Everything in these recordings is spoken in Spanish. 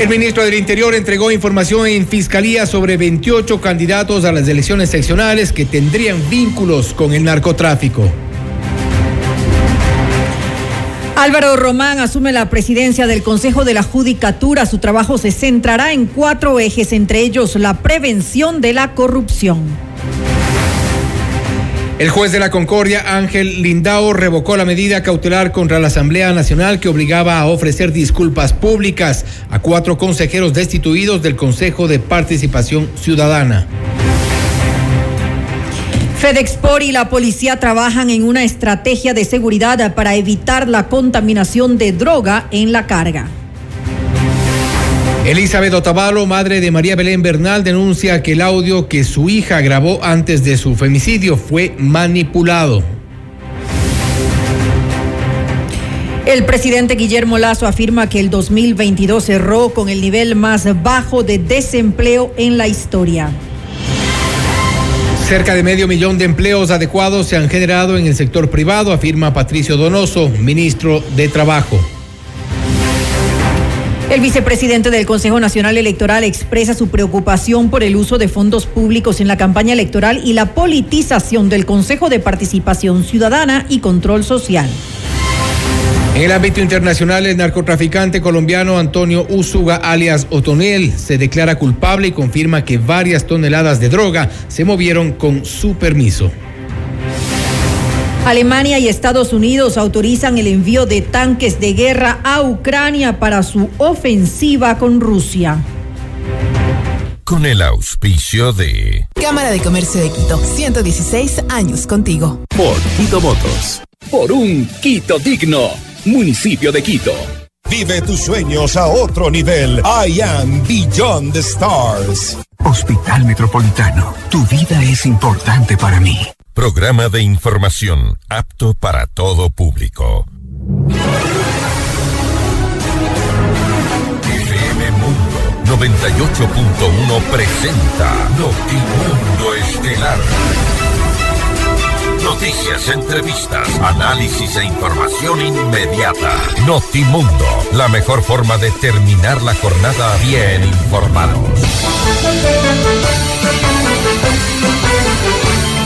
El ministro del Interior entregó información en Fiscalía sobre 28 candidatos a las elecciones seccionales que tendrían vínculos con el narcotráfico. Álvaro Román asume la presidencia del Consejo de la Judicatura. Su trabajo se centrará en cuatro ejes, entre ellos la prevención de la corrupción. El juez de la Concordia, Ángel Lindao, revocó la medida cautelar contra la Asamblea Nacional que obligaba a ofrecer disculpas públicas a cuatro consejeros destituidos del Consejo de Participación Ciudadana. FedExport y la policía trabajan en una estrategia de seguridad para evitar la contaminación de droga en la carga. Elizabeth Otavalo, madre de María Belén Bernal, denuncia que el audio que su hija grabó antes de su femicidio fue manipulado. El presidente Guillermo Lazo afirma que el 2022 cerró con el nivel más bajo de desempleo en la historia. Cerca de medio millón de empleos adecuados se han generado en el sector privado, afirma Patricio Donoso, ministro de Trabajo. El vicepresidente del Consejo Nacional Electoral expresa su preocupación por el uso de fondos públicos en la campaña electoral y la politización del Consejo de Participación Ciudadana y Control Social. En el ámbito internacional, el narcotraficante colombiano Antonio Usuga, alias Otonel, se declara culpable y confirma que varias toneladas de droga se movieron con su permiso. Alemania y Estados Unidos autorizan el envío de tanques de guerra a Ucrania para su ofensiva con Rusia. Con el auspicio de Cámara de Comercio de Quito, 116 años contigo. Por Quito Motos. Por un Quito digno. Municipio de Quito. Vive tus sueños a otro nivel. I am Beyond the Stars. Hospital Metropolitano. Tu vida es importante para mí. Programa de información apto para todo público. FM Mundo 98.1 presenta Notimundo Estelar. Noticias, entrevistas, análisis e información inmediata. Notimundo, la mejor forma de terminar la jornada bien informados.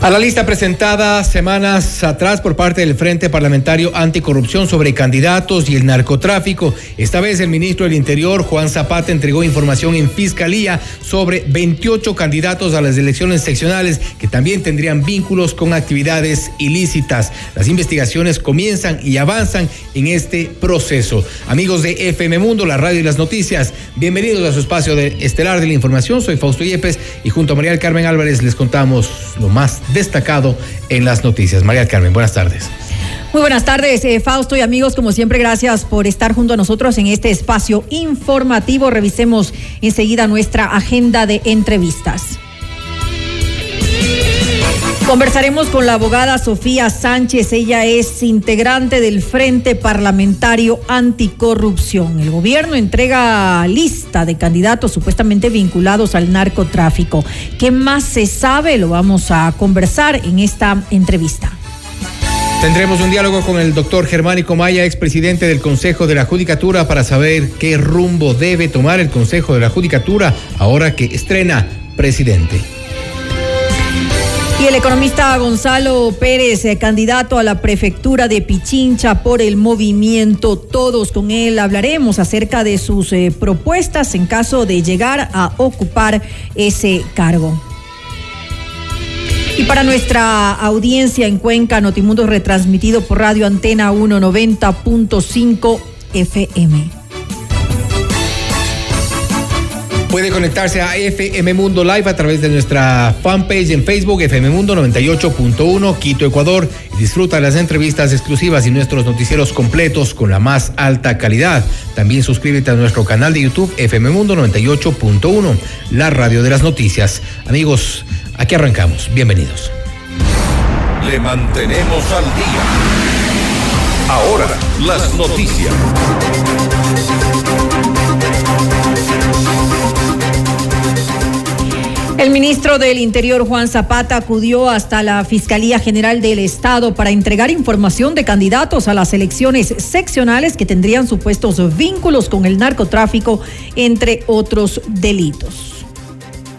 A la lista presentada semanas atrás por parte del Frente Parlamentario Anticorrupción sobre candidatos y el narcotráfico, esta vez el ministro del Interior, Juan Zapata, entregó información en Fiscalía sobre 28 candidatos a las elecciones seccionales que también tendrían vínculos con actividades ilícitas. Las investigaciones comienzan y avanzan en este proceso. Amigos de FM Mundo, la radio y las noticias, bienvenidos a su espacio de estelar de la información. Soy Fausto Yepes y junto a María del Carmen Álvarez les contamos lo más destacado en las noticias. María Carmen, buenas tardes. Muy buenas tardes, eh, Fausto y amigos. Como siempre, gracias por estar junto a nosotros en este espacio informativo. Revisemos enseguida nuestra agenda de entrevistas. Conversaremos con la abogada Sofía Sánchez. Ella es integrante del Frente Parlamentario Anticorrupción. El gobierno entrega lista de candidatos supuestamente vinculados al narcotráfico. ¿Qué más se sabe? Lo vamos a conversar en esta entrevista. Tendremos un diálogo con el doctor Germánico Maya, expresidente del Consejo de la Judicatura, para saber qué rumbo debe tomar el Consejo de la Judicatura ahora que estrena presidente. Y el economista Gonzalo Pérez, eh, candidato a la prefectura de Pichincha por el movimiento Todos. Con él hablaremos acerca de sus eh, propuestas en caso de llegar a ocupar ese cargo. Y para nuestra audiencia en Cuenca, Notimundo retransmitido por Radio Antena 190.5 FM. Puede conectarse a FM Mundo Live a través de nuestra fanpage en Facebook, FM Mundo 98.1, Quito, Ecuador. Y disfruta las entrevistas exclusivas y nuestros noticieros completos con la más alta calidad. También suscríbete a nuestro canal de YouTube, FM Mundo 98.1, la radio de las noticias. Amigos, aquí arrancamos. Bienvenidos. Le mantenemos al día. Ahora, las noticias. El ministro del Interior, Juan Zapata, acudió hasta la Fiscalía General del Estado para entregar información de candidatos a las elecciones seccionales que tendrían supuestos vínculos con el narcotráfico, entre otros delitos.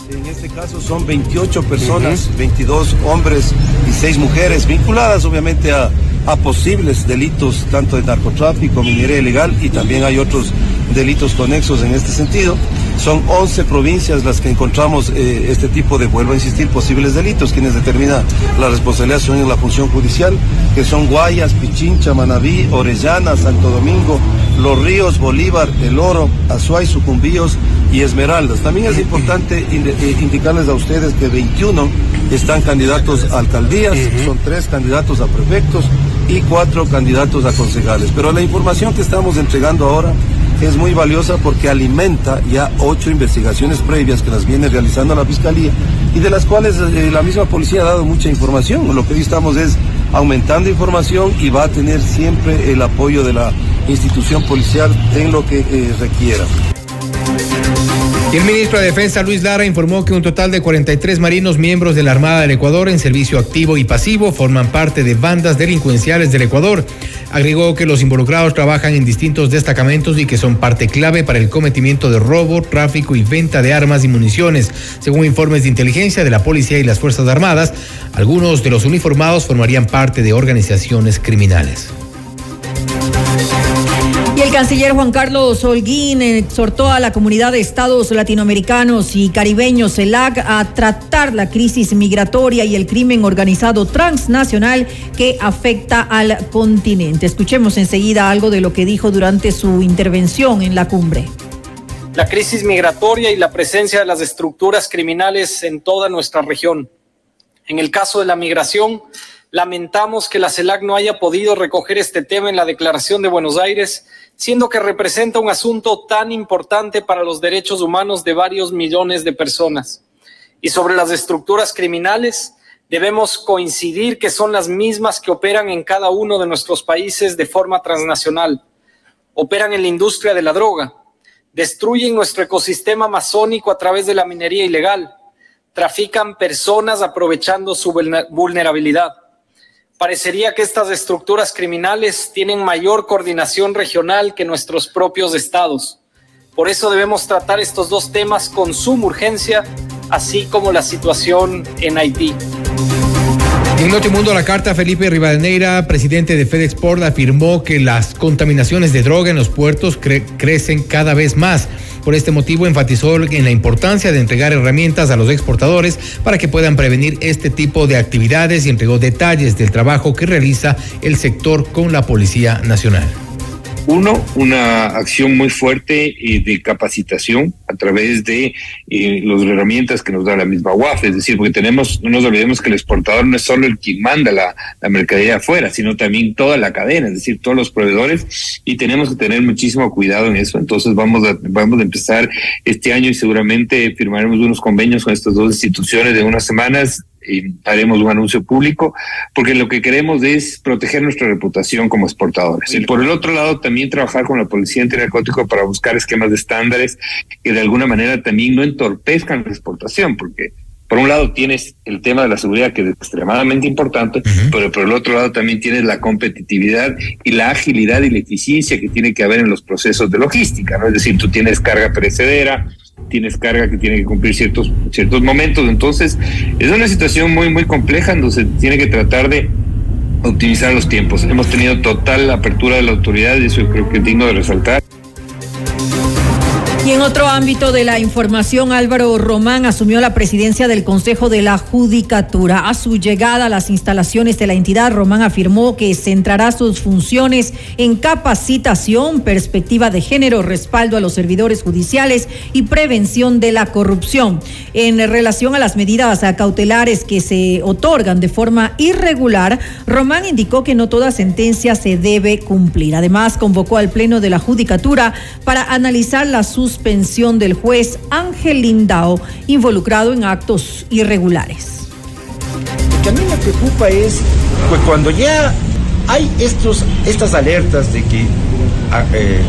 En este caso son 28 personas, 22 hombres y 6 mujeres vinculadas obviamente a, a posibles delitos tanto de narcotráfico, minería ilegal y también hay otros delitos conexos en este sentido. Son 11 provincias las que encontramos eh, este tipo de, vuelvo a insistir, posibles delitos. Quienes determinan la responsabilidad son en la función judicial, que son Guayas, Pichincha, Manabí, Orellana, Santo Domingo, Los Ríos, Bolívar, El Oro, Azuay, Sucumbíos y Esmeraldas. También es importante eh, indicarles a ustedes que 21 están candidatos a alcaldías, son tres candidatos a prefectos y cuatro candidatos a concejales. Pero la información que estamos entregando ahora es muy valiosa porque alimenta ya ocho investigaciones previas que las viene realizando la Fiscalía y de las cuales eh, la misma policía ha dado mucha información. Lo que hoy estamos es aumentando información y va a tener siempre el apoyo de la institución policial en lo que eh, requiera. El ministro de Defensa Luis Lara informó que un total de 43 marinos miembros de la Armada del Ecuador en servicio activo y pasivo forman parte de bandas delincuenciales del Ecuador. Agregó que los involucrados trabajan en distintos destacamentos y que son parte clave para el cometimiento de robo, tráfico y venta de armas y municiones. Según informes de inteligencia de la policía y las Fuerzas Armadas, algunos de los uniformados formarían parte de organizaciones criminales. El canciller Juan Carlos Holguín exhortó a la comunidad de estados latinoamericanos y caribeños, CELAC, a tratar la crisis migratoria y el crimen organizado transnacional que afecta al continente. Escuchemos enseguida algo de lo que dijo durante su intervención en la cumbre. La crisis migratoria y la presencia de las estructuras criminales en toda nuestra región. En el caso de la migración, lamentamos que la CELAC no haya podido recoger este tema en la Declaración de Buenos Aires siendo que representa un asunto tan importante para los derechos humanos de varios millones de personas. Y sobre las estructuras criminales, debemos coincidir que son las mismas que operan en cada uno de nuestros países de forma transnacional. Operan en la industria de la droga, destruyen nuestro ecosistema amazónico a través de la minería ilegal, trafican personas aprovechando su vulnerabilidad parecería que estas estructuras criminales tienen mayor coordinación regional que nuestros propios estados. Por eso debemos tratar estos dos temas con suma urgencia, así como la situación en Haití. En Notimundo, la carta Felipe Rivadeneira, presidente de FedExport, afirmó que las contaminaciones de droga en los puertos crecen cada vez más. Por este motivo, enfatizó en la importancia de entregar herramientas a los exportadores para que puedan prevenir este tipo de actividades y entregó detalles del trabajo que realiza el sector con la Policía Nacional. Uno, una acción muy fuerte eh, de capacitación a través de eh, las herramientas que nos da la misma UAF, es decir, porque tenemos, no nos olvidemos que el exportador no es solo el que manda la, la mercadería afuera, sino también toda la cadena, es decir, todos los proveedores, y tenemos que tener muchísimo cuidado en eso. Entonces vamos a, vamos a empezar este año y seguramente firmaremos unos convenios con estas dos instituciones de unas semanas haremos un anuncio público, porque lo que queremos es proteger nuestra reputación como exportadores. Y por el otro lado, también trabajar con la policía antinarcótico para buscar esquemas de estándares que de alguna manera también no entorpezcan la exportación, porque por un lado tienes el tema de la seguridad que es extremadamente importante, pero por el otro lado también tienes la competitividad y la agilidad y la eficiencia que tiene que haber en los procesos de logística, ¿no? Es decir, tú tienes carga perecedera, tienes carga que tiene que cumplir ciertos, ciertos momentos. Entonces, es una situación muy, muy compleja donde se tiene que tratar de optimizar los tiempos. Hemos tenido total apertura de la autoridad y eso creo que es digno de resaltar. Y en otro ámbito de la información, Álvaro Román asumió la presidencia del Consejo de la Judicatura. A su llegada a las instalaciones de la entidad, Román afirmó que centrará sus funciones en capacitación, perspectiva de género, respaldo a los servidores judiciales y prevención de la corrupción. En relación a las medidas cautelares que se otorgan de forma irregular, Román indicó que no toda sentencia se debe cumplir. Además, convocó al Pleno de la Judicatura para analizar la suspensión suspensión del juez Ángel Lindao involucrado en actos irregulares. Lo que a mí me preocupa es pues, cuando ya hay estos, estas alertas de que ah, eh,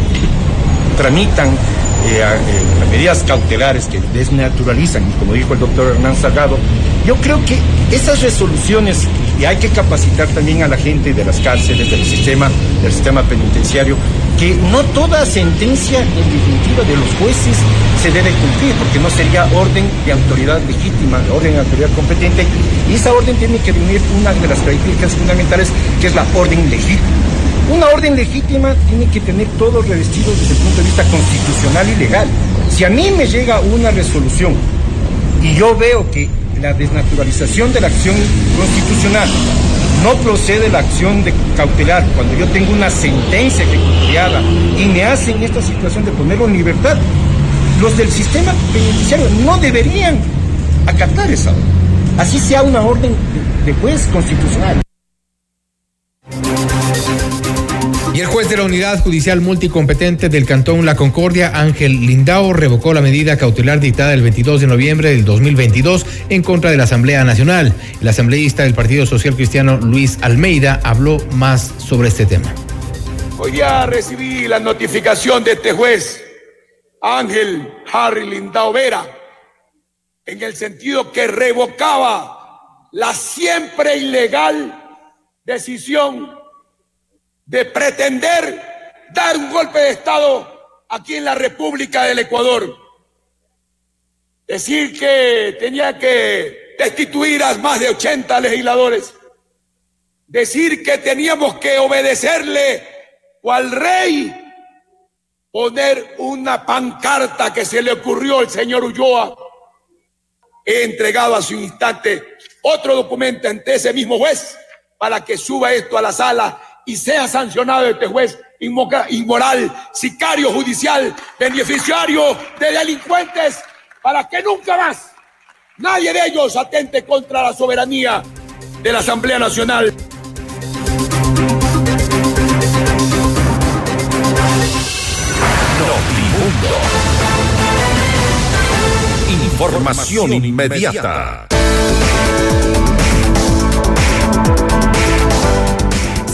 tramitan eh, eh, medidas cautelares que desnaturalizan, como dijo el doctor Hernán Salgado, yo creo que esas resoluciones, y hay que capacitar también a la gente de las cárceles, del sistema, del sistema penitenciario, que no toda sentencia en definitiva de los jueces se debe cumplir, porque no sería orden de autoridad legítima, orden de autoridad competente, y esa orden tiene que reunir una de las características fundamentales, que es la orden legítima. Una orden legítima tiene que tener todo revestido desde el punto de vista constitucional y legal. Si a mí me llega una resolución y yo veo que la desnaturalización de la acción constitucional no procede la acción de cautelar cuando yo tengo una sentencia ejecutoriada y me hacen esta situación de ponerlo en libertad, los del sistema penitenciario no deberían acatar esa orden. Así sea una orden de juez constitucional. De la Unidad Judicial Multicompetente del Cantón La Concordia, Ángel Lindao, revocó la medida cautelar dictada el 22 de noviembre del 2022 en contra de la Asamblea Nacional. El asambleísta del Partido Social Cristiano, Luis Almeida, habló más sobre este tema. Hoy ya recibí la notificación de este juez, Ángel Harry Lindao Vera, en el sentido que revocaba la siempre ilegal decisión de pretender dar un golpe de Estado aquí en la República del Ecuador. Decir que tenía que destituir a más de 80 legisladores. Decir que teníamos que obedecerle al rey. Poner una pancarta que se le ocurrió al señor Ulloa. He entregado a su instante otro documento ante ese mismo juez para que suba esto a la sala y sea sancionado este juez inmoral, sicario judicial, beneficiario de delincuentes, para que nunca más nadie de ellos atente contra la soberanía de la Asamblea Nacional. Información inmediata.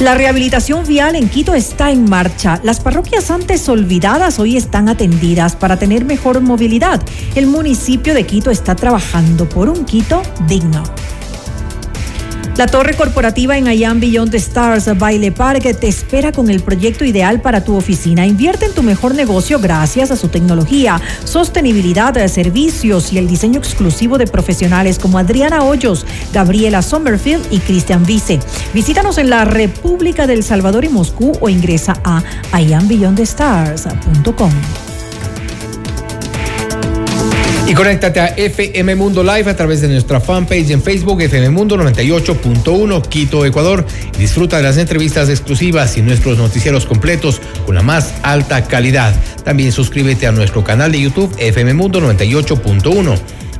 La rehabilitación vial en Quito está en marcha. Las parroquias antes olvidadas hoy están atendidas para tener mejor movilidad. El municipio de Quito está trabajando por un Quito digno. La torre corporativa en Ayan Beyond the Stars Baile Park te espera con el proyecto ideal para tu oficina. Invierte en tu mejor negocio gracias a su tecnología, sostenibilidad, servicios y el diseño exclusivo de profesionales como Adriana Hoyos, Gabriela Sommerfield y Cristian Vice. Visítanos en la República del Salvador y Moscú o ingresa a iambeyondthestars.com. Y conéctate a FM Mundo Live a través de nuestra fanpage en Facebook, FM Mundo 98.1 Quito, Ecuador. disfruta de las entrevistas exclusivas y nuestros noticieros completos con la más alta calidad. También suscríbete a nuestro canal de YouTube, FM Mundo 98.1,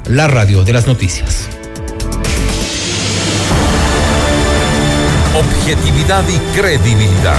la radio de las noticias. objetividad y credibilidad.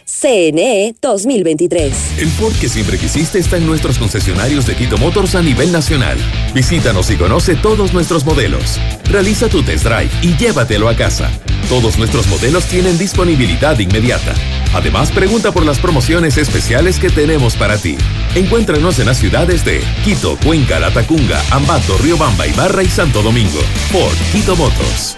CNE 2023. El Ford que siempre quisiste está en nuestros concesionarios de Quito Motors a nivel nacional. Visítanos y conoce todos nuestros modelos. Realiza tu test drive y llévatelo a casa. Todos nuestros modelos tienen disponibilidad inmediata. Además, pregunta por las promociones especiales que tenemos para ti. Encuéntranos en las ciudades de Quito, Cuenca, Latacunga, Ambato, Riobamba, Ibarra y Santo Domingo. Ford Quito Motors.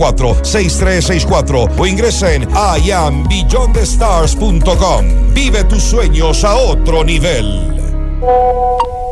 6364 o ingresa en iambeyondthestars.com. Vive tus sueños a otro nivel.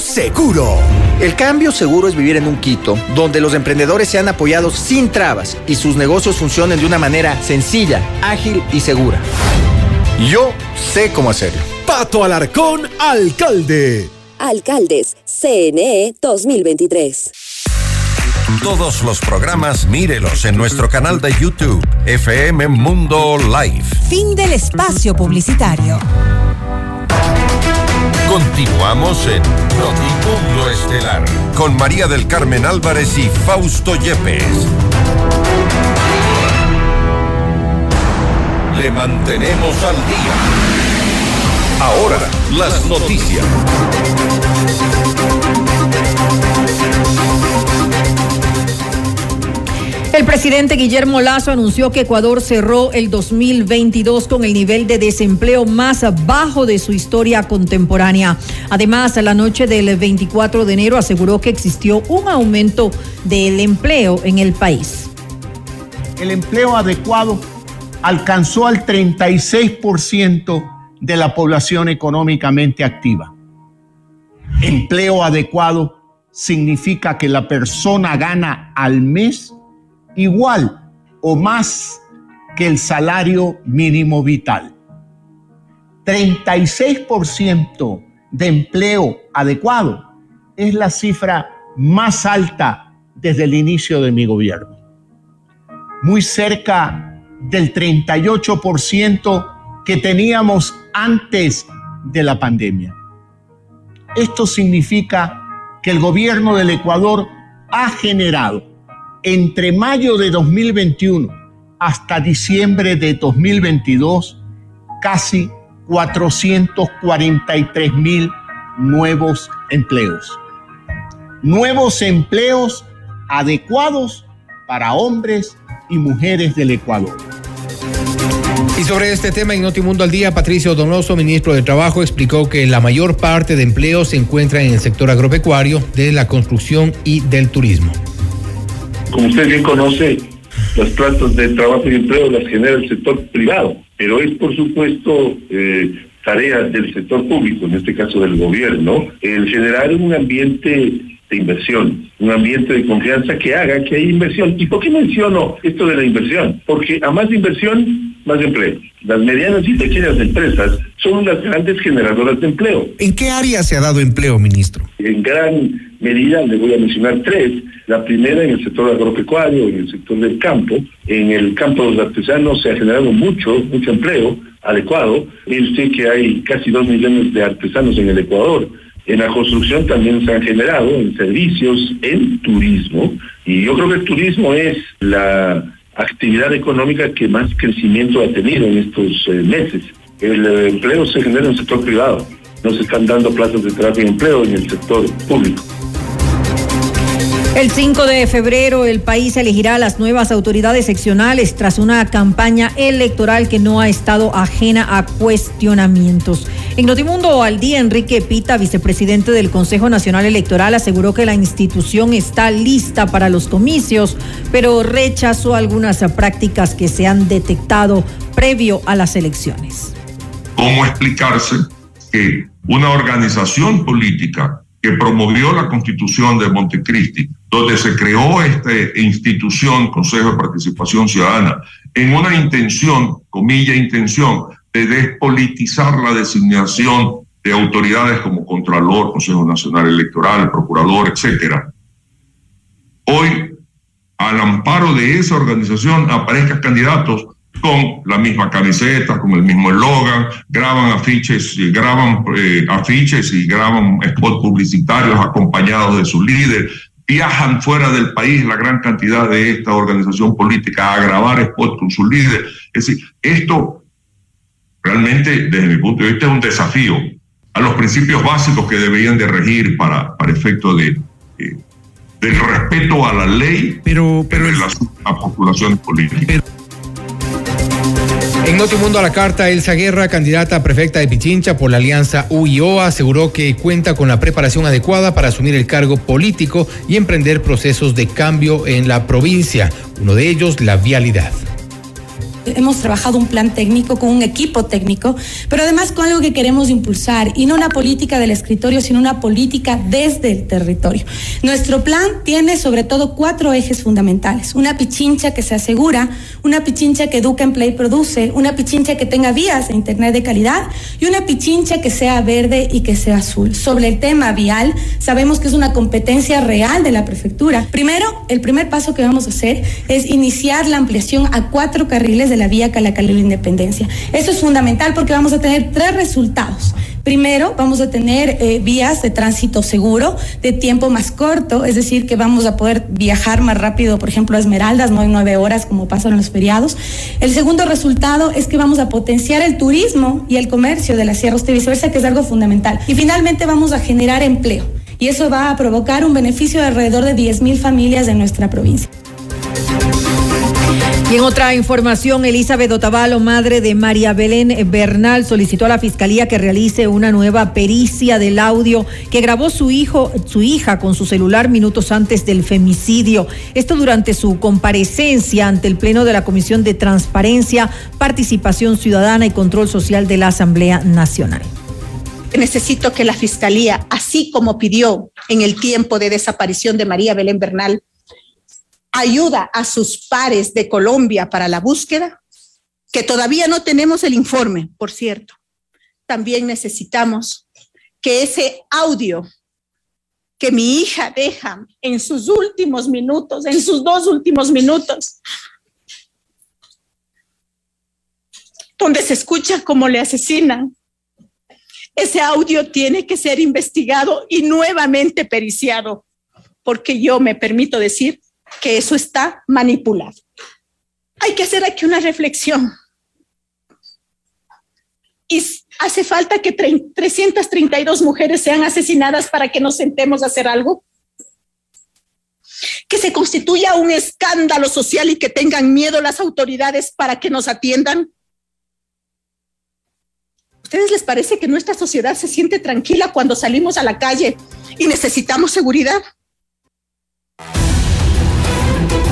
seguro. El cambio seguro es vivir en un Quito donde los emprendedores sean apoyados sin trabas y sus negocios funcionen de una manera sencilla, ágil y segura. Yo sé cómo hacerlo. Pato Alarcón, alcalde. Alcaldes, CNE 2023. Todos los programas mírelos en nuestro canal de YouTube, FM Mundo Live. Fin del espacio publicitario. Continuamos en Notimundo Estelar con María del Carmen Álvarez y Fausto Yepes. Le mantenemos al día. Ahora, las noticias. El presidente Guillermo Lazo anunció que Ecuador cerró el 2022 con el nivel de desempleo más bajo de su historia contemporánea. Además, la noche del 24 de enero aseguró que existió un aumento del empleo en el país. El empleo adecuado alcanzó al 36% de la población económicamente activa. Empleo adecuado significa que la persona gana al mes igual o más que el salario mínimo vital. 36% de empleo adecuado es la cifra más alta desde el inicio de mi gobierno. Muy cerca del 38% que teníamos antes de la pandemia. Esto significa que el gobierno del Ecuador ha generado entre mayo de 2021 hasta diciembre de 2022, casi 443 mil nuevos empleos. Nuevos empleos adecuados para hombres y mujeres del Ecuador. Y sobre este tema en Notimundo al Día, Patricio Donoso, ministro de Trabajo, explicó que la mayor parte de empleos se encuentra en el sector agropecuario, de la construcción y del turismo. Como usted bien conoce, las plazas de trabajo y empleo las genera el sector privado, pero es por supuesto eh, tarea del sector público, en este caso del gobierno, el generar un ambiente de inversión, un ambiente de confianza que haga que haya inversión. ¿Y por qué menciono esto de la inversión? Porque a más inversión, más empleo. Las medianas y pequeñas empresas son las grandes generadoras de empleo. ¿En qué área se ha dado empleo, ministro? En gran medida, le voy a mencionar tres. La primera en el sector agropecuario, en el sector del campo. En el campo de los artesanos se ha generado mucho, mucho empleo adecuado. Mire usted que hay casi dos millones de artesanos en el Ecuador. En la construcción también se han generado, en servicios, en turismo. Y yo creo que el turismo es la actividad económica que más crecimiento ha tenido en estos eh, meses. El eh, empleo se genera en el sector privado. No se están dando plazas de trabajo y empleo en el sector público. El 5 de febrero el país elegirá a las nuevas autoridades seccionales tras una campaña electoral que no ha estado ajena a cuestionamientos. En Notimundo al día, Enrique Pita, vicepresidente del Consejo Nacional Electoral, aseguró que la institución está lista para los comicios, pero rechazó algunas prácticas que se han detectado previo a las elecciones. ¿Cómo explicarse que una organización política que promovió la constitución de Montecristi, donde se creó esta institución, Consejo de Participación Ciudadana, en una intención, comilla intención, de despolitizar la designación de autoridades como Contralor, Consejo Nacional Electoral, Procurador, etcétera. Hoy, al amparo de esa organización, aparezcan candidatos con la misma camiseta, con el mismo eslogan, graban afiches, graban eh, afiches y graban spots publicitarios acompañados de su líder, viajan fuera del país la gran cantidad de esta organización política a grabar spots con su líder. Es decir, esto realmente, desde mi punto de vista, es un desafío a los principios básicos que deberían de regir para, para efecto de, eh, del respeto a la ley pero, pero de las postulaciones políticas. En Notimundo a la carta, Elsa Guerra, candidata a prefecta de Pichincha por la alianza UIO, aseguró que cuenta con la preparación adecuada para asumir el cargo político y emprender procesos de cambio en la provincia, uno de ellos la vialidad hemos trabajado un plan técnico con un equipo técnico, pero además con algo que queremos impulsar, y no una política del escritorio, sino una política desde el territorio. Nuestro plan tiene sobre todo cuatro ejes fundamentales. Una pichincha que se asegura, una pichincha que educa, emplea y produce, una pichincha que tenga vías de Internet de calidad y una pichincha que sea verde y que sea azul. Sobre el tema vial, sabemos que es una competencia real de la prefectura. Primero, el primer paso que vamos a hacer es iniciar la ampliación a cuatro carriles de la vía Calacalí Independencia. Eso es fundamental porque vamos a tener tres resultados. Primero, vamos a tener eh, vías de tránsito seguro, de tiempo más corto, es decir, que vamos a poder viajar más rápido, por ejemplo, a Esmeraldas, no en nueve horas como pasa en los feriados. El segundo resultado es que vamos a potenciar el turismo y el comercio de la Sierra Usted viceversa, que es algo fundamental. Y finalmente vamos a generar empleo. Y eso va a provocar un beneficio de alrededor de 10 mil familias de nuestra provincia. Y en otra información, Elizabeth Otavalo, madre de María Belén Bernal, solicitó a la fiscalía que realice una nueva pericia del audio que grabó su hijo, su hija con su celular minutos antes del femicidio. Esto durante su comparecencia ante el Pleno de la Comisión de Transparencia, Participación Ciudadana y Control Social de la Asamblea Nacional. Necesito que la Fiscalía, así como pidió en el tiempo de desaparición de María Belén Bernal, ayuda a sus pares de Colombia para la búsqueda, que todavía no tenemos el informe, por cierto. También necesitamos que ese audio que mi hija deja en sus últimos minutos, en sus dos últimos minutos, donde se escucha cómo le asesinan, ese audio tiene que ser investigado y nuevamente periciado, porque yo me permito decir que eso está manipulado. Hay que hacer aquí una reflexión. Y hace falta que 332 mujeres sean asesinadas para que nos sentemos a hacer algo. Que se constituya un escándalo social y que tengan miedo las autoridades para que nos atiendan. ¿Ustedes les parece que nuestra sociedad se siente tranquila cuando salimos a la calle y necesitamos seguridad?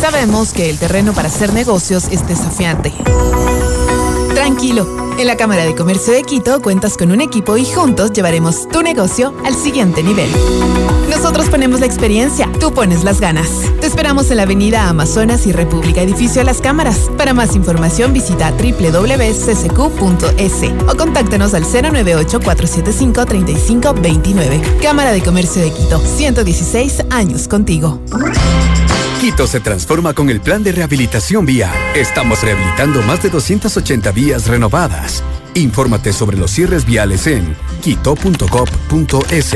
Sabemos que el terreno para hacer negocios es desafiante. Tranquilo, en la Cámara de Comercio de Quito cuentas con un equipo y juntos llevaremos tu negocio al siguiente nivel. Nosotros ponemos la experiencia, tú pones las ganas. Te esperamos en la Avenida Amazonas y República Edificio Las Cámaras. Para más información visita www.ccq.es o contáctanos al 098-475-3529. Cámara de Comercio de Quito, 116 años contigo. Quito se transforma con el plan de rehabilitación vial. Estamos rehabilitando más de 280 vías renovadas. Infórmate sobre los cierres viales en quito.gov.es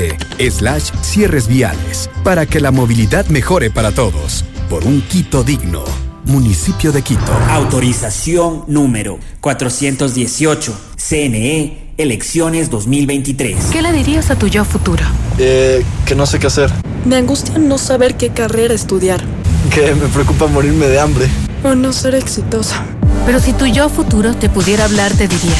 slash cierres viales para que la movilidad mejore para todos. Por un Quito digno. Municipio de Quito. Autorización número 418. CNE, elecciones 2023. ¿Qué le dirías a tu yo futuro? Eh, que no sé qué hacer. Me angustia no saber qué carrera estudiar que me preocupa morirme de hambre. O no ser exitosa. Pero si tu yo futuro te pudiera hablar, te diría,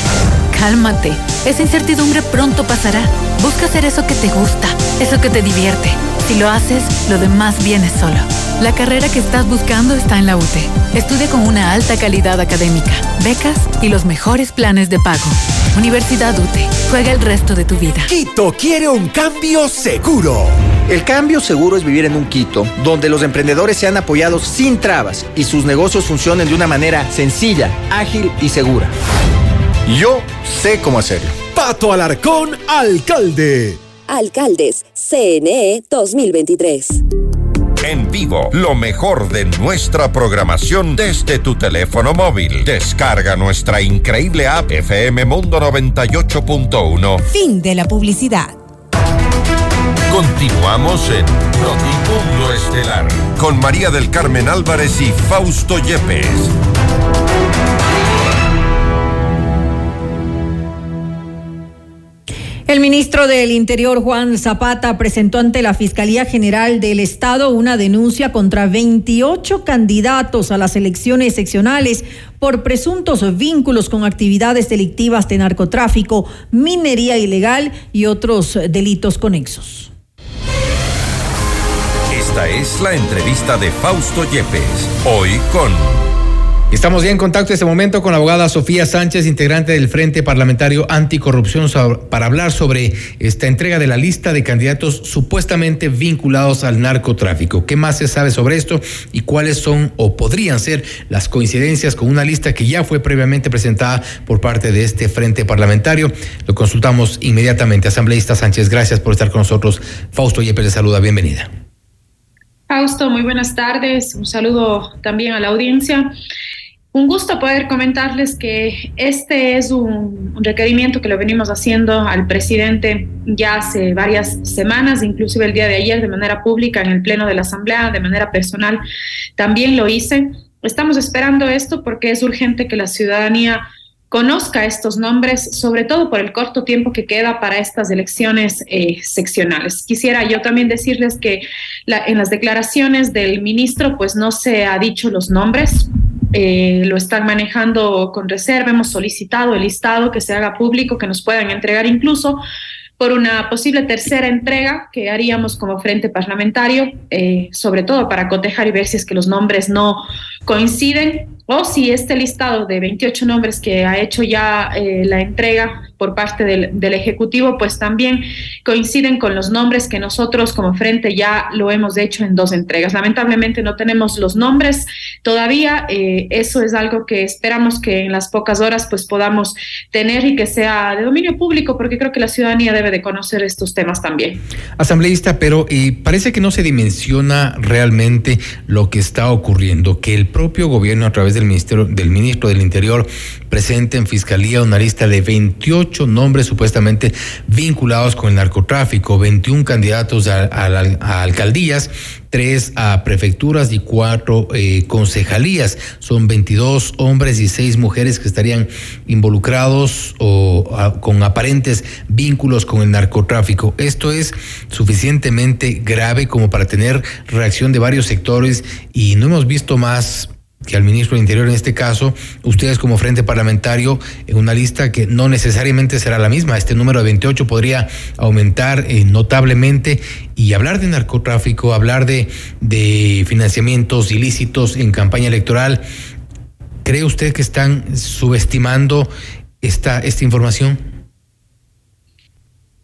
cálmate, esa incertidumbre pronto pasará. Busca hacer eso que te gusta, eso que te divierte. Si lo haces, lo demás viene solo. La carrera que estás buscando está en la UTE. Estudia con una alta calidad académica, becas y los mejores planes de pago. Universidad UTE. Juega el resto de tu vida. Quito quiere un cambio seguro. El cambio seguro es vivir en un Quito donde los emprendedores sean apoyados sin trabas y sus negocios funcionen de una manera sencilla, ágil y segura. Yo sé cómo hacerlo. Pato Alarcón, alcalde. Alcaldes, CNE 2023. En vivo, lo mejor de nuestra programación desde tu teléfono móvil. Descarga nuestra increíble app FM Mundo 98.1. Fin de la publicidad. Continuamos en Notimundo Estelar con María del Carmen Álvarez y Fausto Yepes. El ministro del Interior, Juan Zapata, presentó ante la Fiscalía General del Estado una denuncia contra 28 candidatos a las elecciones seccionales por presuntos vínculos con actividades delictivas de narcotráfico, minería ilegal y otros delitos conexos. Esta es la entrevista de Fausto Yepes, hoy con... Estamos ya en contacto en este momento con la abogada Sofía Sánchez, integrante del Frente Parlamentario Anticorrupción, para hablar sobre esta entrega de la lista de candidatos supuestamente vinculados al narcotráfico. ¿Qué más se sabe sobre esto y cuáles son o podrían ser las coincidencias con una lista que ya fue previamente presentada por parte de este Frente Parlamentario? Lo consultamos inmediatamente. Asambleísta Sánchez, gracias por estar con nosotros. Fausto Yepes le saluda, bienvenida. Fausto, muy buenas tardes. Un saludo también a la audiencia. Un gusto poder comentarles que este es un, requerimiento que lo venimos haciendo al presidente ya hace varias semanas, inclusive el día de ayer de manera pública en el Pleno de la Asamblea, de manera personal también lo hice. Estamos esperando esto porque es urgente que la ciudadanía conozca estos nombres, sobre todo por el corto tiempo que queda para estas elecciones eh, seccionales. Quisiera yo también decirles que en las declaraciones del ministro, pues no se ha dicho los nombres, eh, lo están manejando con reserva. Hemos solicitado el listado que se haga público, que nos puedan entregar incluso por una posible tercera entrega que haríamos como frente parlamentario, eh, sobre todo para cotejar y ver si es que los nombres no coinciden o si este listado de 28 nombres que ha hecho ya eh, la entrega por parte del, del, Ejecutivo, pues también coinciden con los nombres que nosotros como frente ya lo hemos hecho en dos entregas. Lamentablemente no tenemos los nombres todavía, eh, eso es algo que esperamos que en las pocas horas pues podamos tener y que sea de dominio público, porque creo que la ciudadanía debe de conocer estos temas también. Asambleísta, pero y parece que no se dimensiona realmente lo que está ocurriendo, que el propio gobierno a través del Ministerio del Ministro del Interior presente en Fiscalía una lista de 28 28 nombres supuestamente vinculados con el narcotráfico, 21 candidatos a, alcaldías, tres a prefecturas y cuatro eh, concejalías. Son 22 hombres y seis mujeres que estarían involucrados o con aparentes vínculos con el narcotráfico. Esto es suficientemente grave como para tener reacción de varios sectores y no hemos visto más que al ministro del Interior en este caso, ustedes como frente parlamentario, en una lista que no necesariamente será la misma, este número de 28 podría aumentar eh, notablemente y hablar de narcotráfico, hablar de, de financiamientos ilícitos en campaña electoral, ¿cree usted que están subestimando esta, esta información?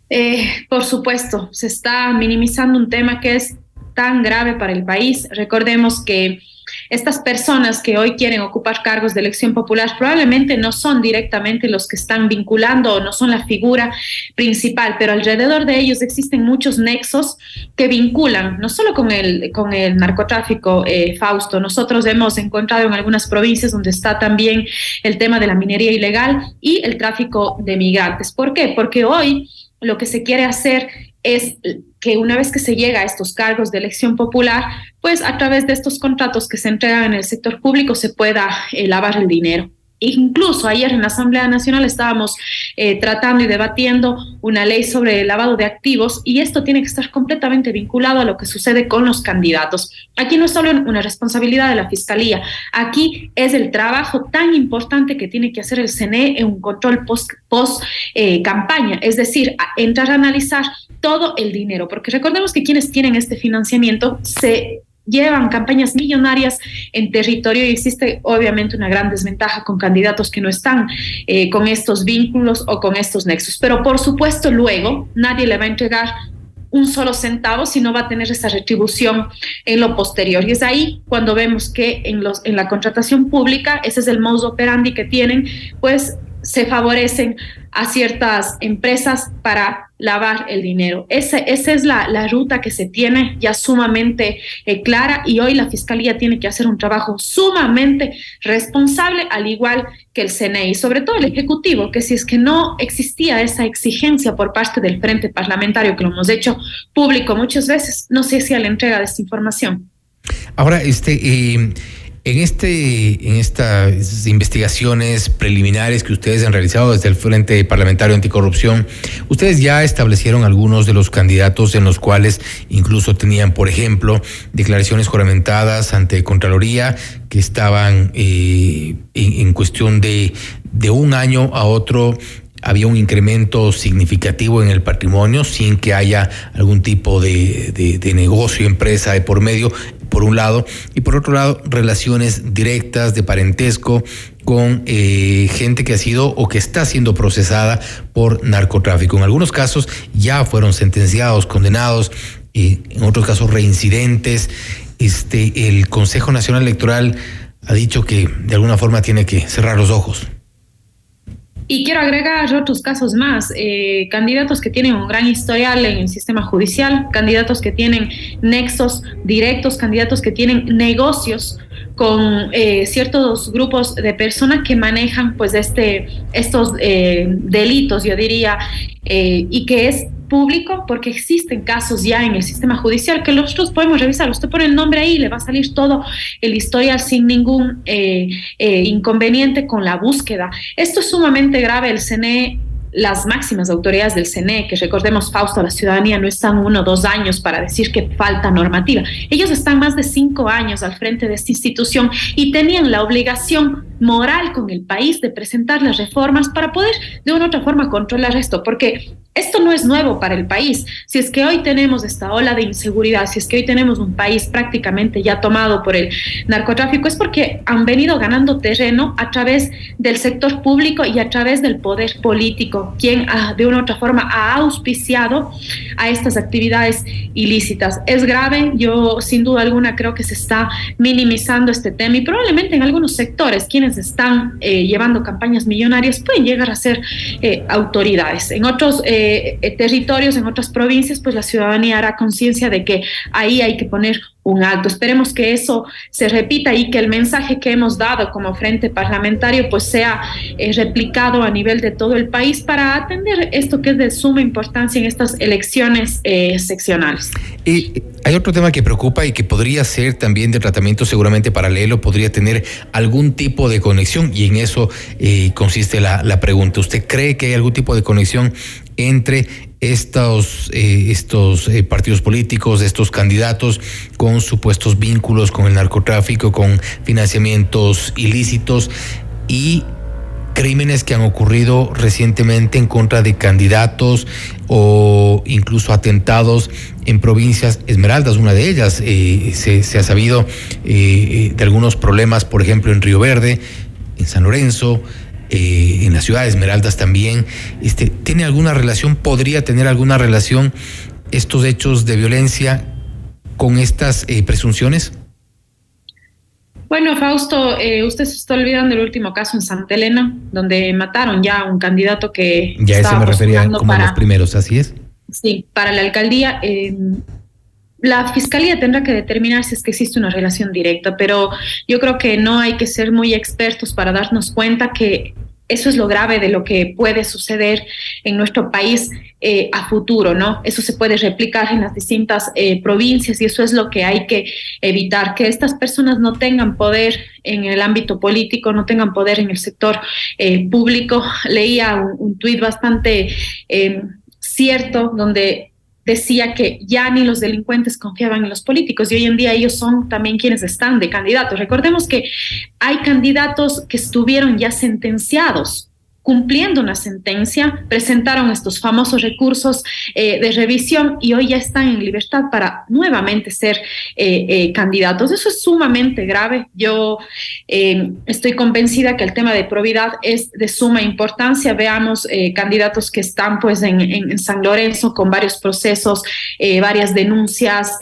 Eh, por supuesto, se está minimizando un tema que es tan grave para el país. Recordemos que estas personas que hoy quieren ocupar cargos de elección popular probablemente no son directamente los que están vinculando o no son la figura principal, pero alrededor de ellos existen muchos nexos que vinculan, no solo con el, con el narcotráfico, eh, Fausto, nosotros hemos encontrado en algunas provincias donde está también el tema de la minería ilegal y el tráfico de migrantes. ¿Por qué? Porque hoy lo que se quiere hacer es que una vez que se llega a estos cargos de elección popular, pues a través de estos contratos que se entregan en el sector público se pueda eh, lavar el dinero. Incluso ayer en la Asamblea Nacional estábamos eh, tratando y debatiendo una ley sobre el lavado de activos y esto tiene que estar completamente vinculado a lo que sucede con los candidatos. Aquí no es solo una responsabilidad de la Fiscalía, aquí es el trabajo tan importante que tiene que hacer el CNE en un control post, post eh, es decir, entrar a analizar todo el dinero, porque recordemos que quienes tienen este financiamiento se llevan campañas millonarias en territorio y existe obviamente una gran desventaja con candidatos que no están eh, con estos vínculos o con estos nexos. Pero por supuesto luego nadie le va a entregar un solo centavo si no va a tener esa retribución en lo posterior. Y es ahí cuando vemos que en, los, en la contratación pública, ese es el modus operandi que tienen, pues se favorecen a ciertas empresas para lavar el dinero. Esa, esa es la, la, ruta que se tiene ya sumamente eh, clara y hoy la Fiscalía tiene que hacer un trabajo sumamente responsable, al igual que el CNI, sobre todo el Ejecutivo, que si es que no existía esa exigencia por parte del Frente Parlamentario, que lo hemos hecho público muchas veces, no sé si a la entrega de esta información. Ahora, este... Eh en, este, en estas investigaciones preliminares que ustedes han realizado desde el Frente Parlamentario Anticorrupción, ustedes ya establecieron algunos de los candidatos en los cuales incluso tenían, por ejemplo, declaraciones juramentadas ante Contraloría que estaban eh, en, cuestión de, de un año a otro había un incremento significativo en el patrimonio sin que haya algún tipo de, de, de, negocio, empresa de por medio por un lado, y por otro lado, relaciones directas de parentesco con eh, gente que ha sido o que está siendo procesada por narcotráfico. En algunos casos ya fueron sentenciados, condenados, y en otros casos reincidentes. Este, el Consejo Nacional Electoral ha dicho que de alguna forma tiene que cerrar los ojos. Y quiero agregar otros casos más, eh, candidatos que tienen un gran historial en el sistema judicial, candidatos que tienen nexos directos, candidatos que tienen negocios con eh, ciertos grupos de personas que manejan pues este, estos eh, delitos, yo diría, y que es público porque existen casos ya en el sistema judicial que nosotros podemos revisar. Usted pone el nombre ahí y le va a salir todo el historial sin ningún eh, eh, inconveniente con la búsqueda. Esto es sumamente grave. El CNE las máximas autoridades del CNE, que recordemos, Fausto, la ciudadanía no están uno o dos años para decir que falta normativa. Ellos están más de cinco años al frente de esta institución y tenían la obligación moral con el país de presentar las reformas para poder de una u otra forma controlar esto, porque esto no es nuevo para el país. Si es que hoy tenemos esta ola de inseguridad, si es que hoy tenemos un país prácticamente ya tomado por el narcotráfico, es porque han venido ganando terreno a través del sector público y a través del poder político, quien ah, de una u otra forma ha auspiciado a estas actividades ilícitas. Es grave, yo sin duda alguna creo que se está minimizando este tema y probablemente en algunos sectores quienes están eh, llevando campañas millonarias pueden llegar a ser eh, autoridades. En otros... Eh, territorios, en otras provincias, pues la ciudadanía hará conciencia de que ahí hay que poner un alto. Esperemos que eso se repita y que el mensaje que hemos dado como frente parlamentario pues sea eh, replicado a nivel de todo el país para atender esto que es de suma importancia en estas elecciones eh, seccionales. Y hay otro tema que preocupa y que podría ser también de tratamiento seguramente paralelo, podría tener algún tipo de conexión y en eso eh, consiste la pregunta. ¿Usted cree que hay algún tipo de conexión entre estos, eh, eh, partidos políticos, estos candidatos con supuestos vínculos con el narcotráfico, con financiamientos ilícitos y crímenes que han ocurrido recientemente en contra de candidatos o incluso atentados en provincias, Esmeraldas, una de ellas, eh, se, se, ha sabido de algunos problemas, por ejemplo, en Río Verde, en San Lorenzo, eh, en la ciudad de Esmeraldas también, este, ¿tiene alguna relación, podría tener alguna relación estos hechos de violencia con estas eh, presunciones? Bueno, Fausto, eh, usted se está olvidando del último caso en Santa Elena, donde mataron ya a un candidato que. Ya ese me refería como para, los primeros, así es. Sí, para la alcaldía. Eh, la fiscalía tendrá que determinar si es que existe una relación directa, pero yo creo que no hay que ser muy expertos para darnos cuenta que eso es lo grave de lo que puede suceder en nuestro país eh, a futuro, ¿no? Eso se puede replicar en las distintas eh, provincias y eso es lo que hay que evitar, que estas personas no tengan poder en el ámbito político, no tengan poder en el sector eh, público. Leía un, un tuit bastante cierto donde decía que ya ni los delincuentes confiaban en los políticos y hoy en día ellos son también quienes están de candidatos. Recordemos que hay candidatos que estuvieron ya sentenciados cumpliendo una sentencia, presentaron estos famosos recursos eh, de revisión y hoy ya están en libertad para nuevamente ser eh, eh, candidatos. Eso es sumamente grave. Yo estoy convencida que el tema de probidad es de suma importancia. Veamos candidatos que están pues en, San Lorenzo con varios procesos, varias denuncias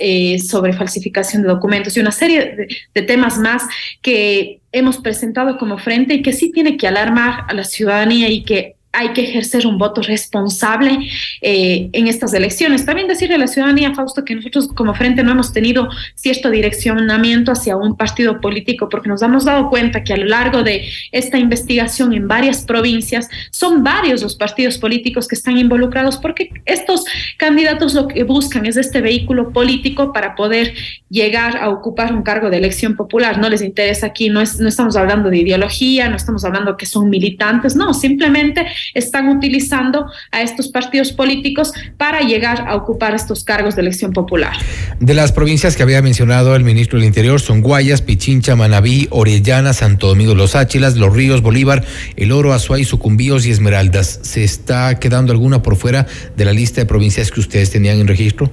sobre falsificación de documentos y una serie de temas más que hemos presentado como frente y que sí tiene que alarmar a la ciudadanía y que hay que ejercer un voto responsable eh, en estas elecciones. También decirle a la ciudadanía, Fausto, que nosotros como frente no hemos tenido cierto direccionamiento hacia un partido político, porque nos hemos dado cuenta que a lo largo de esta investigación en varias provincias son varios los partidos políticos que están involucrados, porque estos candidatos lo que buscan es este vehículo político para poder llegar a ocupar un cargo de elección popular. No les interesa aquí, no, no estamos hablando de ideología, no estamos hablando que son militantes, no, simplemente están utilizando a estos partidos políticos para llegar a ocupar estos cargos de elección popular. De las provincias que había mencionado el ministro del Interior son Guayas, Pichincha, Manabí, Orellana, Santo Domingo, Los Áchilas, Los Ríos, Bolívar, El Oro, Azuay, Sucumbíos y Esmeraldas. ¿Se está quedando alguna por fuera de la lista de provincias que ustedes tenían en registro?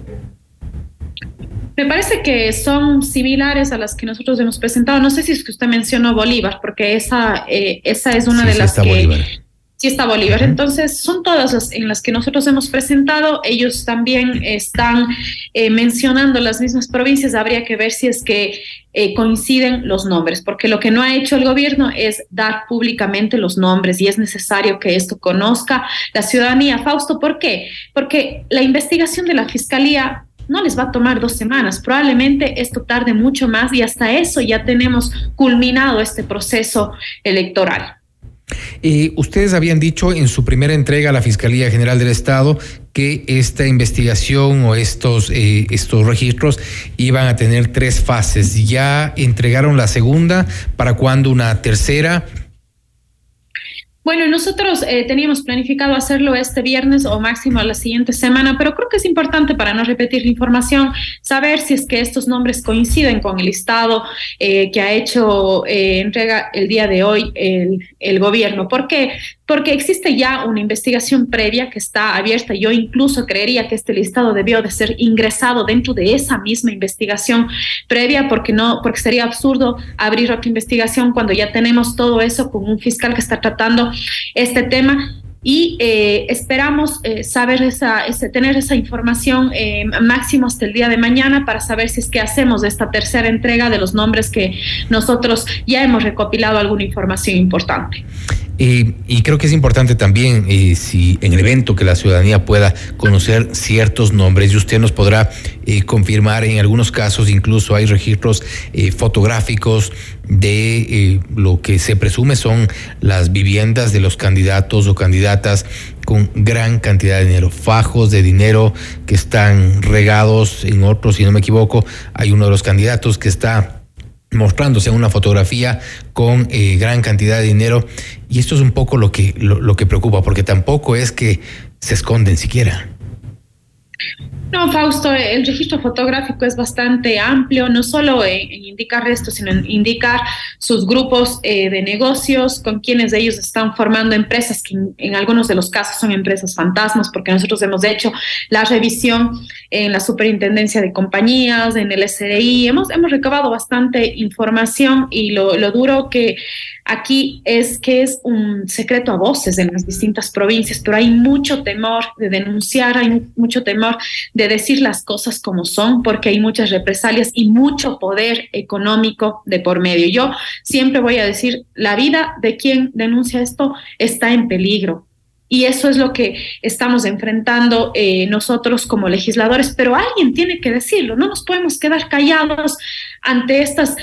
Me parece que son similares a las que nosotros hemos presentado. No sé si es que usted mencionó Bolívar, porque esa, eh, esa es una de las que Bolívar sí está Bolívar. Entonces, son todas las en las que nosotros hemos presentado. Ellos también están eh, mencionando las mismas provincias. Habría que ver si es que eh, coinciden los nombres, porque lo que no ha hecho el gobierno es dar públicamente los nombres y es necesario que esto conozca la ciudadanía. Fausto, ¿por qué? Porque la investigación de la Fiscalía no les va a tomar dos semanas, probablemente esto tarde mucho más y hasta eso ya tenemos culminado este proceso electoral. Ustedes habían dicho en su primera entrega a la Fiscalía General del Estado que esta investigación o estos, eh, estos registros iban a tener tres fases. ¿Ya entregaron la segunda? ¿Para cuándo una tercera? Bueno, nosotros eh, teníamos planificado hacerlo este viernes o máximo la siguiente semana, pero creo que es importante para no repetir la información saber si es que estos nombres coinciden con el listado eh, que ha hecho eh, entrega el día de hoy el, el gobierno. ¿Por qué? Porque existe ya una investigación previa que está abierta. Yo incluso creería que este listado debió de ser ingresado dentro de esa misma investigación previa, porque no, porque sería absurdo abrir otra investigación cuando ya tenemos todo eso con un fiscal que está tratando este tema y eh, esperamos eh, saber esa, tener esa información eh, máximo hasta el día de mañana para saber si es que hacemos esta tercera entrega de los nombres que nosotros ya hemos recopilado alguna información importante. Y creo que es importante también, eh, si en el evento que la ciudadanía pueda conocer ciertos nombres, y usted nos podrá eh, confirmar, en algunos casos incluso hay registros eh, fotográficos de lo que se presume son las viviendas de los candidatos o candidatas con gran cantidad de dinero, fajos de dinero que están regados en otros, si no me equivoco, hay uno de los candidatos que está mostrándose una fotografía con eh, gran cantidad de dinero y esto es un poco lo que lo que preocupa porque tampoco es que se esconden siquiera. No, Fausto, el registro fotográfico es bastante amplio, no solo en, indicar esto, sino en indicar sus grupos eh, de negocios, con quienes ellos están formando empresas, que en, algunos de los casos son empresas fantasmas, porque nosotros hemos hecho la revisión en la superintendencia de compañías, en el SRI, hemos, hemos recabado bastante información y lo, lo duro que aquí es que es un secreto a voces en las distintas provincias, pero hay mucho temor de denunciar, hay mucho temor de decir las cosas como son, porque hay muchas represalias y mucho poder económico de por medio. Yo siempre voy a decir, la vida de quien denuncia esto está en peligro. Y eso es lo que estamos enfrentando eh, nosotros como legisladores, pero alguien tiene que decirlo, no nos podemos quedar callados ante estas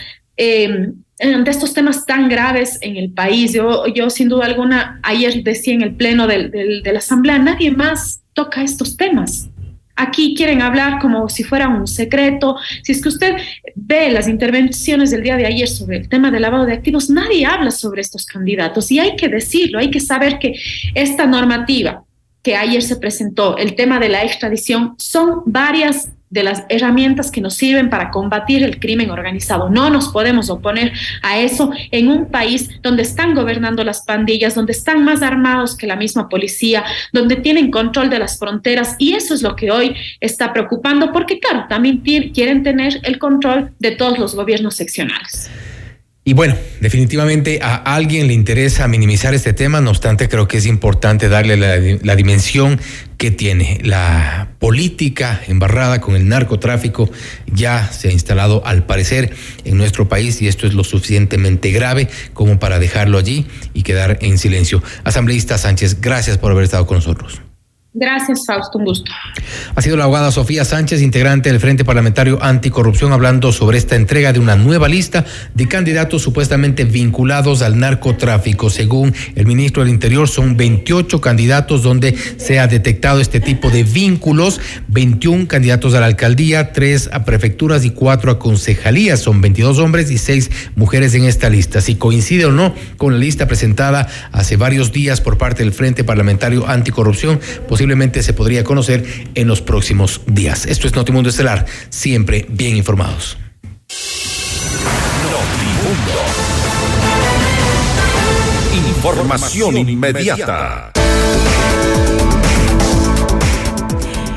ante estos temas tan graves en el país. Yo, yo sin duda alguna, ayer decía en el pleno de la Asamblea, nadie más toca estos temas. Aquí quieren hablar como si fuera un secreto. Si es que usted ve las intervenciones del día de ayer sobre el tema del lavado de activos, nadie habla sobre estos candidatos y hay que decirlo, hay que saber que esta normativa que ayer se presentó, el tema de la extradición, son varias de las herramientas que nos sirven para combatir el crimen organizado. No nos podemos oponer a eso en un país donde están gobernando las pandillas, donde están más armados que la misma policía, donde tienen control de las fronteras y eso es lo que hoy está preocupando porque, claro, también quieren tener el control de todos los gobiernos seccionales. Y bueno, definitivamente a alguien le interesa minimizar este tema, no obstante creo que es importante darle la, dimensión que tiene. La política embarrada con el narcotráfico ya se ha instalado al parecer en nuestro país y esto es lo suficientemente grave como para dejarlo allí y quedar en silencio. Asambleísta Sánchez, gracias por haber estado con nosotros. Gracias, Fausto, un gusto. Ha sido la abogada Sofía Sánchez, integrante del Frente Parlamentario Anticorrupción, hablando sobre esta entrega de una nueva lista de candidatos supuestamente vinculados al narcotráfico. Según el ministro del Interior, son 28 candidatos donde se ha detectado este tipo de vínculos, 21 candidatos a la alcaldía, 3 a prefecturas y 4 a concejalías. Son 22 hombres y 6 mujeres en esta lista. Si coincide o no con la lista presentada hace varios días por parte del Frente Parlamentario Anticorrupción, posiblemente se podría conocer en los próximos días. Esto es Notimundo Estelar, siempre bien informados. Notimundo. Información inmediata.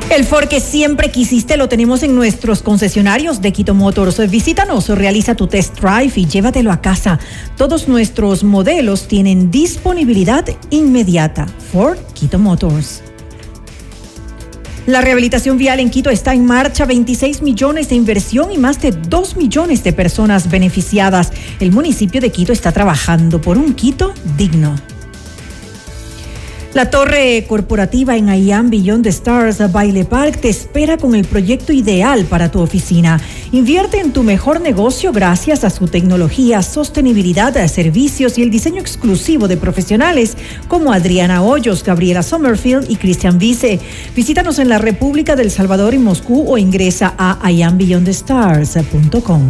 El Ford que siempre quisiste lo tenemos en nuestros concesionarios de Quito Motors. Visítanos, realiza tu test drive y llévatelo a casa. Todos nuestros modelos tienen disponibilidad inmediata. Ford Quito Motors. La rehabilitación vial en Quito está en marcha, 26 millones de inversión y más de 2 millones de personas beneficiadas. El municipio de Quito está trabajando por un Quito digno. La torre corporativa en IAM Beyond the Stars Baile Park te espera con el proyecto ideal para tu oficina. Invierte en tu mejor negocio gracias a su tecnología, sostenibilidad, servicios y el diseño exclusivo de profesionales como Adriana Hoyos, Gabriela Sommerfield y Christian Vice. Visítanos en la República del Salvador y Moscú o ingresa a iambeyondthestars.com.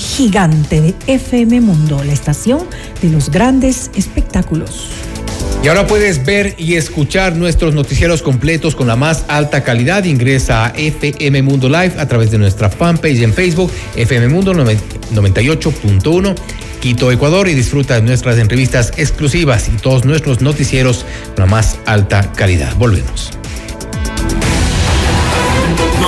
gigante de FM Mundo, la estación de los grandes espectáculos. Y ahora puedes ver y escuchar nuestros noticieros completos con la más alta calidad. Ingresa a FM Mundo Live a través de nuestra fanpage en Facebook, FM Mundo 98.1 Quito, Ecuador y disfruta de nuestras entrevistas exclusivas y todos nuestros noticieros con la más alta calidad. Volvemos.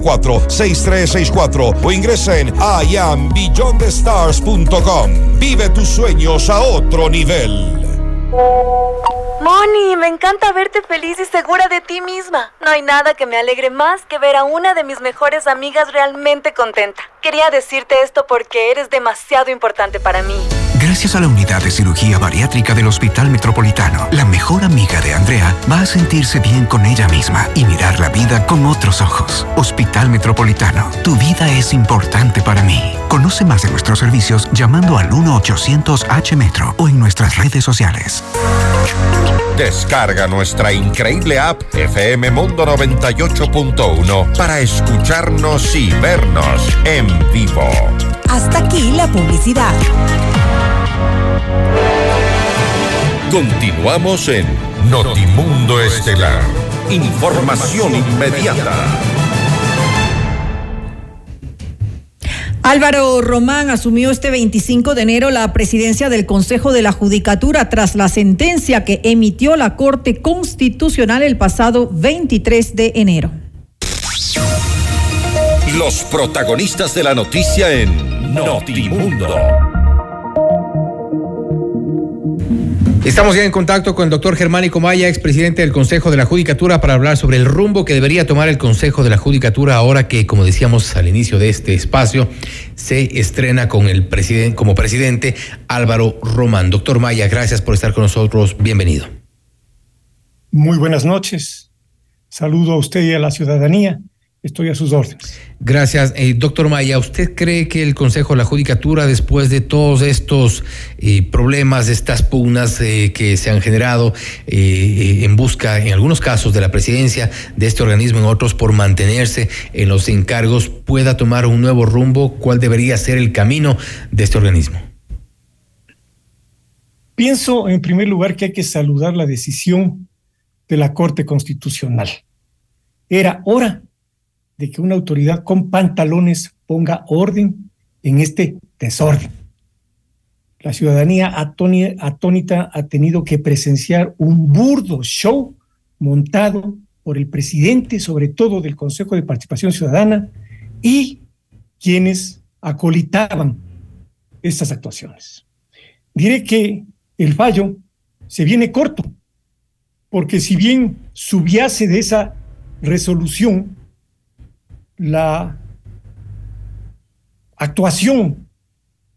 6364 o ingresa en iambeyondthestars.com. Vive tus sueños a otro nivel. Moni, me encanta verte feliz y segura de ti misma. No hay nada que me alegre más que ver a una de mis mejores amigas realmente contenta. Quería decirte esto porque eres demasiado importante para mí. Gracias a la unidad de cirugía bariátrica del Hospital Metropolitano, la mejor amiga de Andrea va a sentirse bien con ella misma y mirar la vida con otros ojos. Hospital Metropolitano, tu vida es importante para mí. Conoce más de nuestros servicios llamando al 1-800-H-Metro o en nuestras redes sociales. Descarga nuestra increíble app FM Mundo 98.1 para escucharnos y vernos en vivo. Hasta aquí la publicidad. Continuamos en Notimundo Estelar. Información inmediata. Álvaro Román asumió este 25 de enero la presidencia del Consejo de la Judicatura tras la sentencia que emitió la Corte Constitucional el pasado 23 de enero. Los protagonistas de la noticia en Notimundo. Estamos ya en contacto con el doctor Germánico Maya, expresidente del Consejo de la Judicatura, para hablar sobre el rumbo que debería tomar el Consejo de la Judicatura ahora que, como decíamos al inicio de este espacio, se estrena con el presidente, como presidente Álvaro Román. Doctor Maya, gracias por estar con nosotros. Bienvenido. Muy buenas noches. Saludo a usted y a la ciudadanía. Estoy a sus órdenes. Gracias. Eh, doctor Maya, ¿usted cree que el Consejo de la Judicatura, después de todos estos eh, problemas, estas pugnas eh, que se han generado en busca, en algunos casos, de la presidencia de este organismo, en otros por mantenerse en los encargos, pueda tomar un nuevo rumbo? ¿Cuál debería ser el camino de este organismo? Pienso, en primer lugar, que hay que saludar la decisión de la Corte Constitucional. Era hora de que una autoridad con pantalones ponga orden en este desorden. La ciudadanía atónita ha tenido que presenciar un burdo show montado por el presidente, sobre todo del Consejo de Participación Ciudadana, y quienes acolitaban estas actuaciones. Diré que el fallo se viene corto, porque si bien subiase de esa resolución la actuación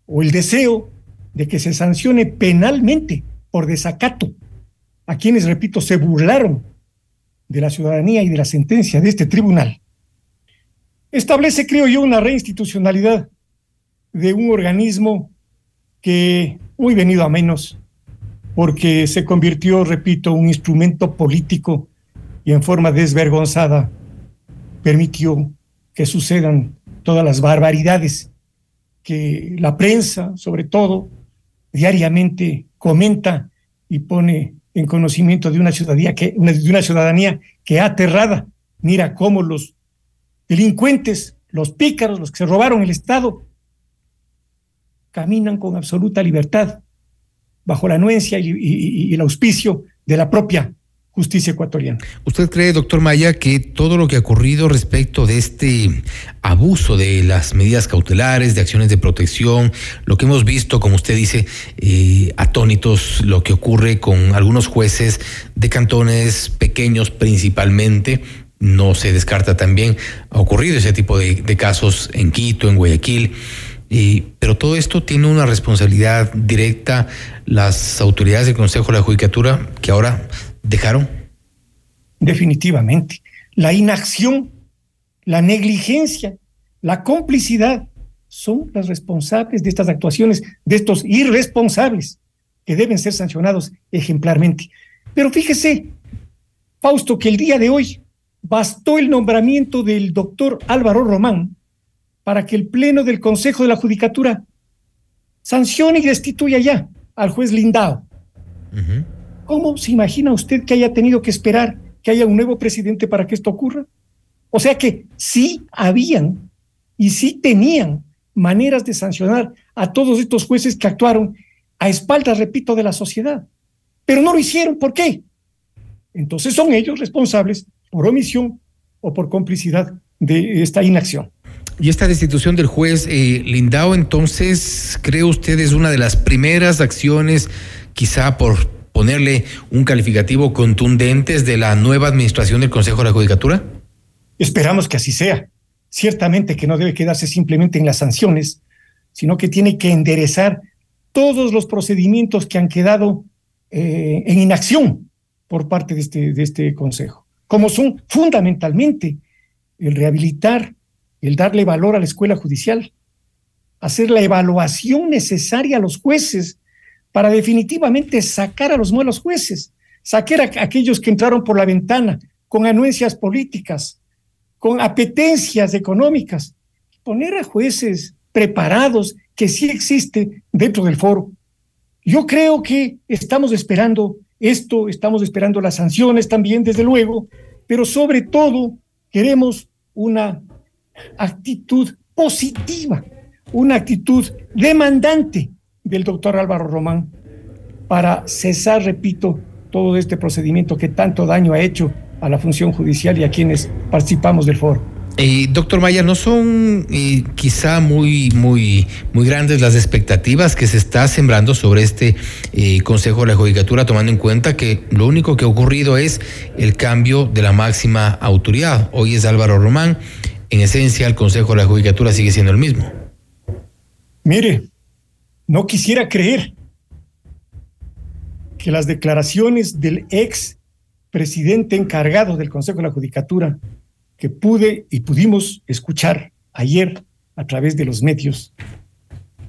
o el deseo de que se sancione penalmente por desacato a quienes, repito, se burlaron de la ciudadanía y de la sentencia de este tribunal, establece, creo yo, una reinstitucionalidad de un organismo que muy venido a menos, porque se convirtió, repito, un instrumento político y en forma desvergonzada permitió que sucedan todas las barbaridades que la prensa, sobre todo, diariamente comenta y pone en conocimiento de una ciudadanía que, de una ciudadanía que aterrada. Mira cómo los delincuentes, los pícaros, los que se robaron el Estado, caminan con absoluta libertad bajo la anuencia y, el auspicio de la propia justicia ecuatoriana. ¿Usted cree, doctor Maya, que todo lo que ha ocurrido respecto de este abuso de las medidas cautelares, de acciones de protección, lo que hemos visto, como usted dice, eh, atónitos, lo que ocurre con algunos jueces de cantones pequeños principalmente, no se descarta también, ha ocurrido ese tipo de, casos en Quito, en Guayaquil. pero todo esto tiene una responsabilidad directa las autoridades del Consejo de la Judicatura que ahora dejaron? Definitivamente. La inacción, la negligencia, la complicidad son las responsables de estas actuaciones, de estos irresponsables que deben ser sancionados ejemplarmente. Pero fíjese, Fausto, que el día de hoy bastó el nombramiento del doctor Álvaro Román para que el Pleno del Consejo de la Judicatura sancione y destituya ya al juez Lindao. ¿Cómo se imagina usted que haya tenido que esperar que haya un nuevo presidente para que esto ocurra? O sea que sí habían y sí tenían maneras de sancionar a todos estos jueces que actuaron a espaldas, repito, de la sociedad. Pero no lo hicieron. ¿Por qué? Entonces son ellos responsables por omisión o por complicidad de esta inacción. Y esta destitución del juez eh, Lindao, entonces, ¿cree usted es una de las primeras acciones, quizá por ponerle un calificativo contundente de la nueva administración del Consejo de la Judicatura? Esperamos que así sea. Ciertamente que no debe quedarse simplemente en las sanciones, sino que tiene que enderezar todos los procedimientos que han quedado eh, en inacción por parte de este, de este Consejo, como son fundamentalmente el rehabilitar el darle valor a la escuela judicial, hacer la evaluación necesaria a los jueces para definitivamente sacar a los malos jueces, sacar a aquellos que entraron por la ventana con anuencias políticas, con apetencias económicas, poner a jueces preparados que sí existe dentro del foro. Yo creo que estamos esperando esto, estamos esperando las sanciones también, desde luego, pero sobre todo queremos una actitud positiva, una actitud demandante del doctor Álvaro Román para cesar, repito, todo este procedimiento que tanto daño ha hecho a la función judicial y a quienes participamos del foro. Eh, doctor Maya, ¿no son eh, quizá muy, muy, muy grandes las expectativas que se está sembrando sobre este eh, Consejo de la Judicatura, tomando en cuenta que lo único que ha ocurrido es el cambio de la máxima autoridad? Hoy es Álvaro Román, en esencia el Consejo de la Judicatura sigue siendo el mismo. Mire, no quisiera creer que las declaraciones del ex presidente encargado del Consejo de la Judicatura, que pude y pudimos escuchar ayer a través de los medios,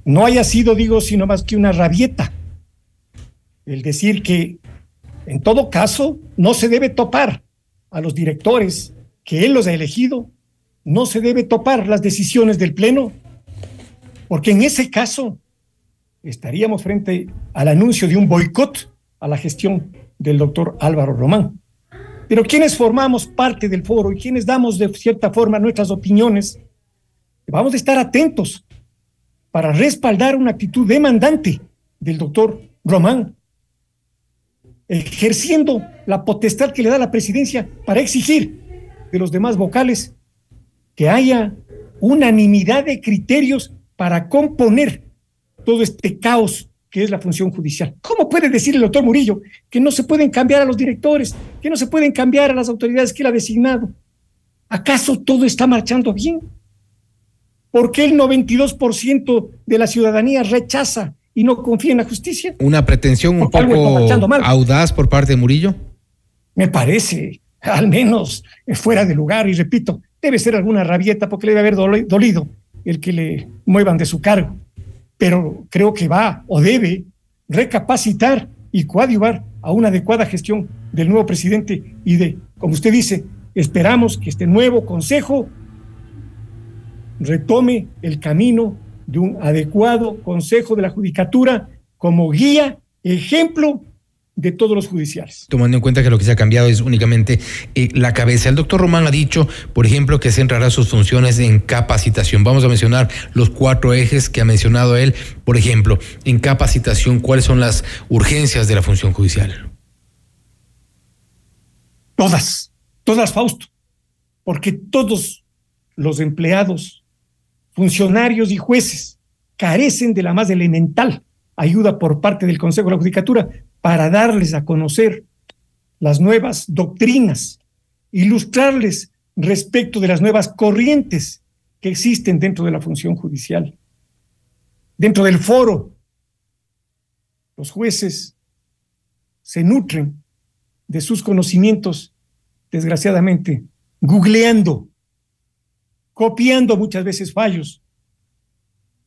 no haya sido, digo, sino más que una rabieta. El decir que, en todo caso, no se debe topar a los directores que él los ha elegido no se debe topar las decisiones del Pleno, porque en ese caso estaríamos frente al anuncio de un boicot a la gestión del doctor Álvaro Román. Pero quienes formamos parte del foro y quienes damos de cierta forma nuestras opiniones, vamos a estar atentos para respaldar una actitud demandante del doctor Román, ejerciendo la potestad que le da la presidencia para exigir de los demás vocales que haya unanimidad de criterios para componer todo este caos que es la función judicial. ¿Cómo puede decir el doctor Murillo que no se pueden cambiar a los directores, que no se pueden cambiar a las autoridades que él ha designado? ¿Acaso todo está marchando bien? ¿Por qué el 92% de la ciudadanía rechaza y no confía en la justicia? ¿Una pretensión un poco audaz por parte de Murillo? Me parece, al menos fuera de lugar, y repito, Debe ser alguna rabieta porque le debe haber dolido el que le muevan de su cargo. Pero creo que va o debe recapacitar y coadyuvar a una adecuada gestión del nuevo presidente y de, como usted dice, esperamos que este nuevo consejo retome el camino de un adecuado consejo de la judicatura como guía, ejemplo de todos los judiciales. Tomando en cuenta que lo que se ha cambiado es únicamente eh, la cabeza. El doctor Román ha dicho, por ejemplo, que centrará sus funciones en capacitación. Vamos a mencionar los cuatro ejes que ha mencionado él. Por ejemplo, en capacitación, ¿cuáles son las urgencias de la función judicial? Todas, todas, Fausto, porque todos los empleados, funcionarios y jueces carecen de la más elemental ayuda por parte del Consejo de la Judicatura para darles a conocer las nuevas doctrinas, ilustrarles respecto de las nuevas corrientes que existen dentro de la función judicial. Dentro del foro, los jueces se nutren de sus conocimientos, desgraciadamente, googleando, copiando muchas veces fallos,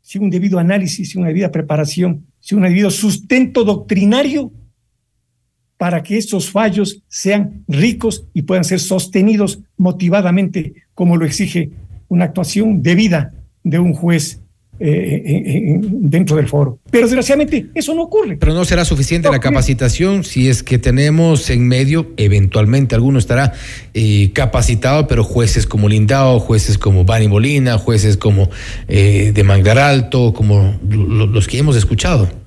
sin un debido análisis, sin una debida preparación, sin un debido sustento doctrinario para que estos fallos sean ricos y puedan ser sostenidos motivadamente, como lo exige una actuación debida de un juez eh, eh, eh, dentro del foro. Pero desgraciadamente eso no ocurre. Pero no será suficiente la capacitación si es que tenemos en medio, eventualmente alguno estará capacitado, pero jueces como Lindao, jueces como Bani Molina, jueces como de Manglar Alto, como los que hemos escuchado.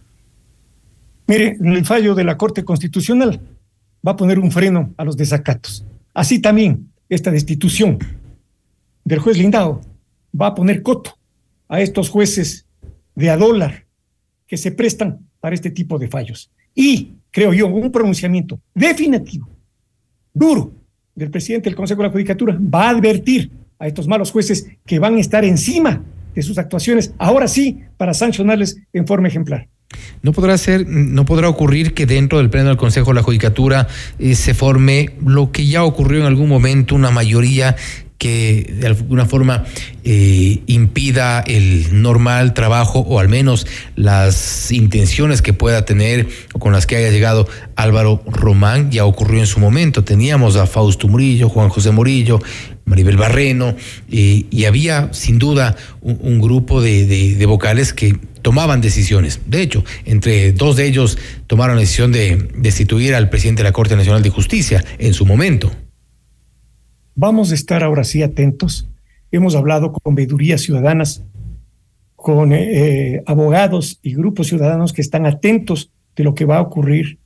Mire, el fallo de la Corte Constitucional va a poner un freno a los desacatos. Así también esta destitución del juez Lindao va a poner coto a estos jueces de a dólar que se prestan para este tipo de fallos. Y, creo yo, un pronunciamiento definitivo, duro, del presidente del Consejo de la Judicatura va a advertir a estos malos jueces que van a estar encima de sus actuaciones, ahora sí, para sancionarles en forma ejemplar. No podrá ser, no podrá ocurrir que dentro del pleno del Consejo de la Judicatura eh, se forme lo que ya ocurrió en algún momento, una mayoría que de alguna forma eh, impida el normal trabajo o al menos las intenciones que pueda tener o con las que haya llegado Álvaro Román, ya ocurrió en su momento. Teníamos a Fausto Murillo, Juan José Murillo, Maribel Barreno, eh, y había sin duda un, grupo de vocales que tomaban decisiones. De hecho, entre dos de ellos tomaron la decisión de destituir al presidente de la Corte Nacional de Justicia en su momento. Vamos a estar ahora sí atentos. Hemos hablado con veedurías ciudadanas, con eh, eh, abogados y grupos ciudadanos que están atentos de lo que va a ocurrir,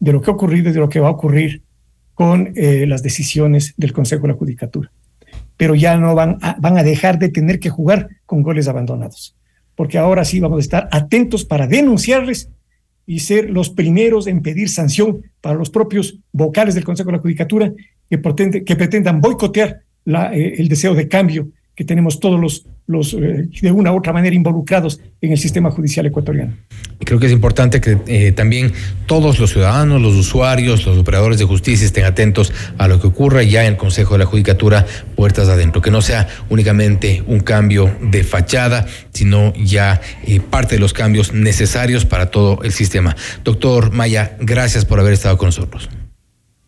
de lo que ha ocurrido y de lo que va a ocurrir con eh, las decisiones del Consejo de la Judicatura. Pero ya no van van a dejar de tener que jugar con goles abandonados porque ahora sí vamos a estar atentos para denunciarles y ser los primeros en pedir sanción para los propios vocales del Consejo de la Judicatura que, que pretendan boicotear eh, el deseo de cambio que tenemos todos los, los eh, de una u otra manera involucrados en el sistema judicial ecuatoriano. Creo que es importante que eh, también todos los ciudadanos, los usuarios, los operadores de justicia estén atentos a lo que ocurra ya en el Consejo de la Judicatura, puertas adentro, que no sea únicamente un cambio de fachada, sino ya eh, parte de los cambios necesarios para todo el sistema. Doctor Maya, gracias por haber estado con nosotros.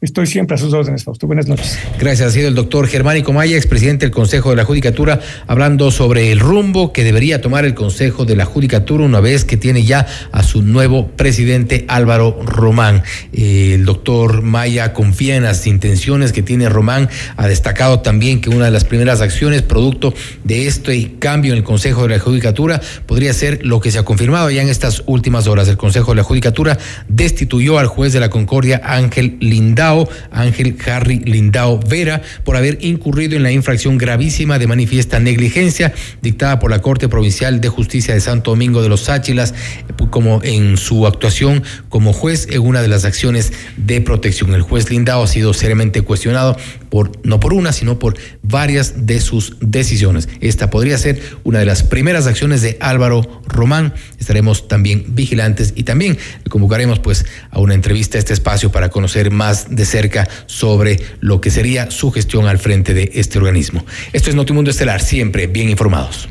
Estoy siempre a sus órdenes, Fausto. Buenas noches. Gracias. Ha sido el doctor Germánico Maya, expresidente del Consejo de la Judicatura, hablando sobre el rumbo que debería tomar el Consejo de la Judicatura una vez que tiene ya a su nuevo presidente Álvaro Román. Eh, el doctor Maya confía en las intenciones que tiene Román. Ha destacado también que una de las primeras acciones producto de este cambio en el Consejo de la Judicatura podría ser lo que se ha confirmado ya en estas últimas horas. El Consejo de la Judicatura destituyó al juez de la Concordia, Ángel Ángel Harry Lindao Vera, por haber incurrido en la infracción gravísima de manifiesta negligencia dictada por la Corte Provincial de Justicia de Santo Domingo de los Sáchilas, como en su actuación como juez en una de las acciones de protección. El juez Lindao ha sido seriamente cuestionado por, no por una, sino por varias de sus decisiones. Esta podría ser una de las primeras acciones de Álvaro Román. Estaremos también vigilantes y también convocaremos pues a una entrevista a este espacio para conocer más de cerca sobre lo que sería su gestión al frente de este organismo. Esto es Notimundo Estelar, siempre bien informados.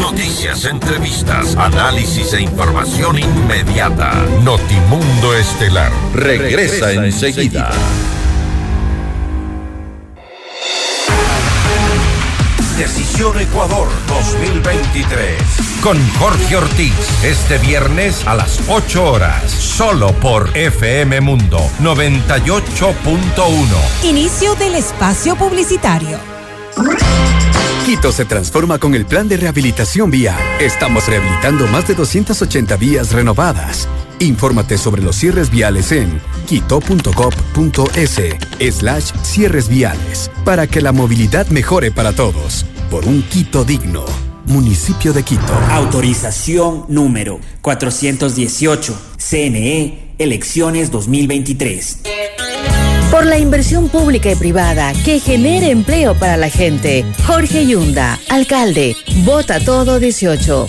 Noticias, entrevistas, análisis e información inmediata. Notimundo Estelar regresa, enseguida. Decisión Ecuador 2023. Con Jorge Ortiz. Este viernes a las 8 horas. Solo por FM Mundo 98.1. Inicio del espacio publicitario. Quito se transforma con el plan de rehabilitación vial. Estamos rehabilitando más de 280 vías renovadas. Infórmate sobre los cierres viales en quito.gov.es slash cierres viales para que la movilidad mejore para todos. Por un Quito digno. Municipio de Quito. Autorización número 418. CNE, elecciones 2023 por la inversión pública y privada que genere empleo para la gente. Jorge Yunda, alcalde, vota todo 18.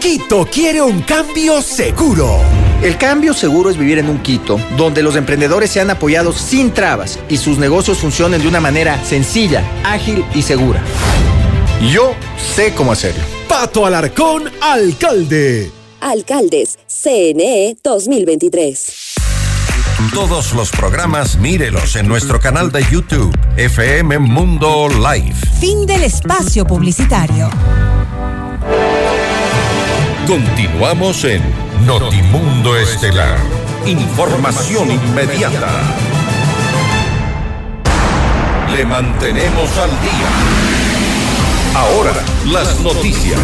Quito quiere un cambio seguro. El cambio seguro es vivir en un Quito donde los emprendedores sean apoyados sin trabas y sus negocios funcionen de una manera sencilla, ágil y segura. Yo sé cómo hacerlo. Pato Alarcón, alcalde. Alcaldes, CNE 2023. Todos los programas mírelos en nuestro canal de YouTube, FM Mundo Live. Fin del espacio publicitario. Continuamos en Notimundo Estelar. Información inmediata. Le mantenemos al día. Ahora, las noticias.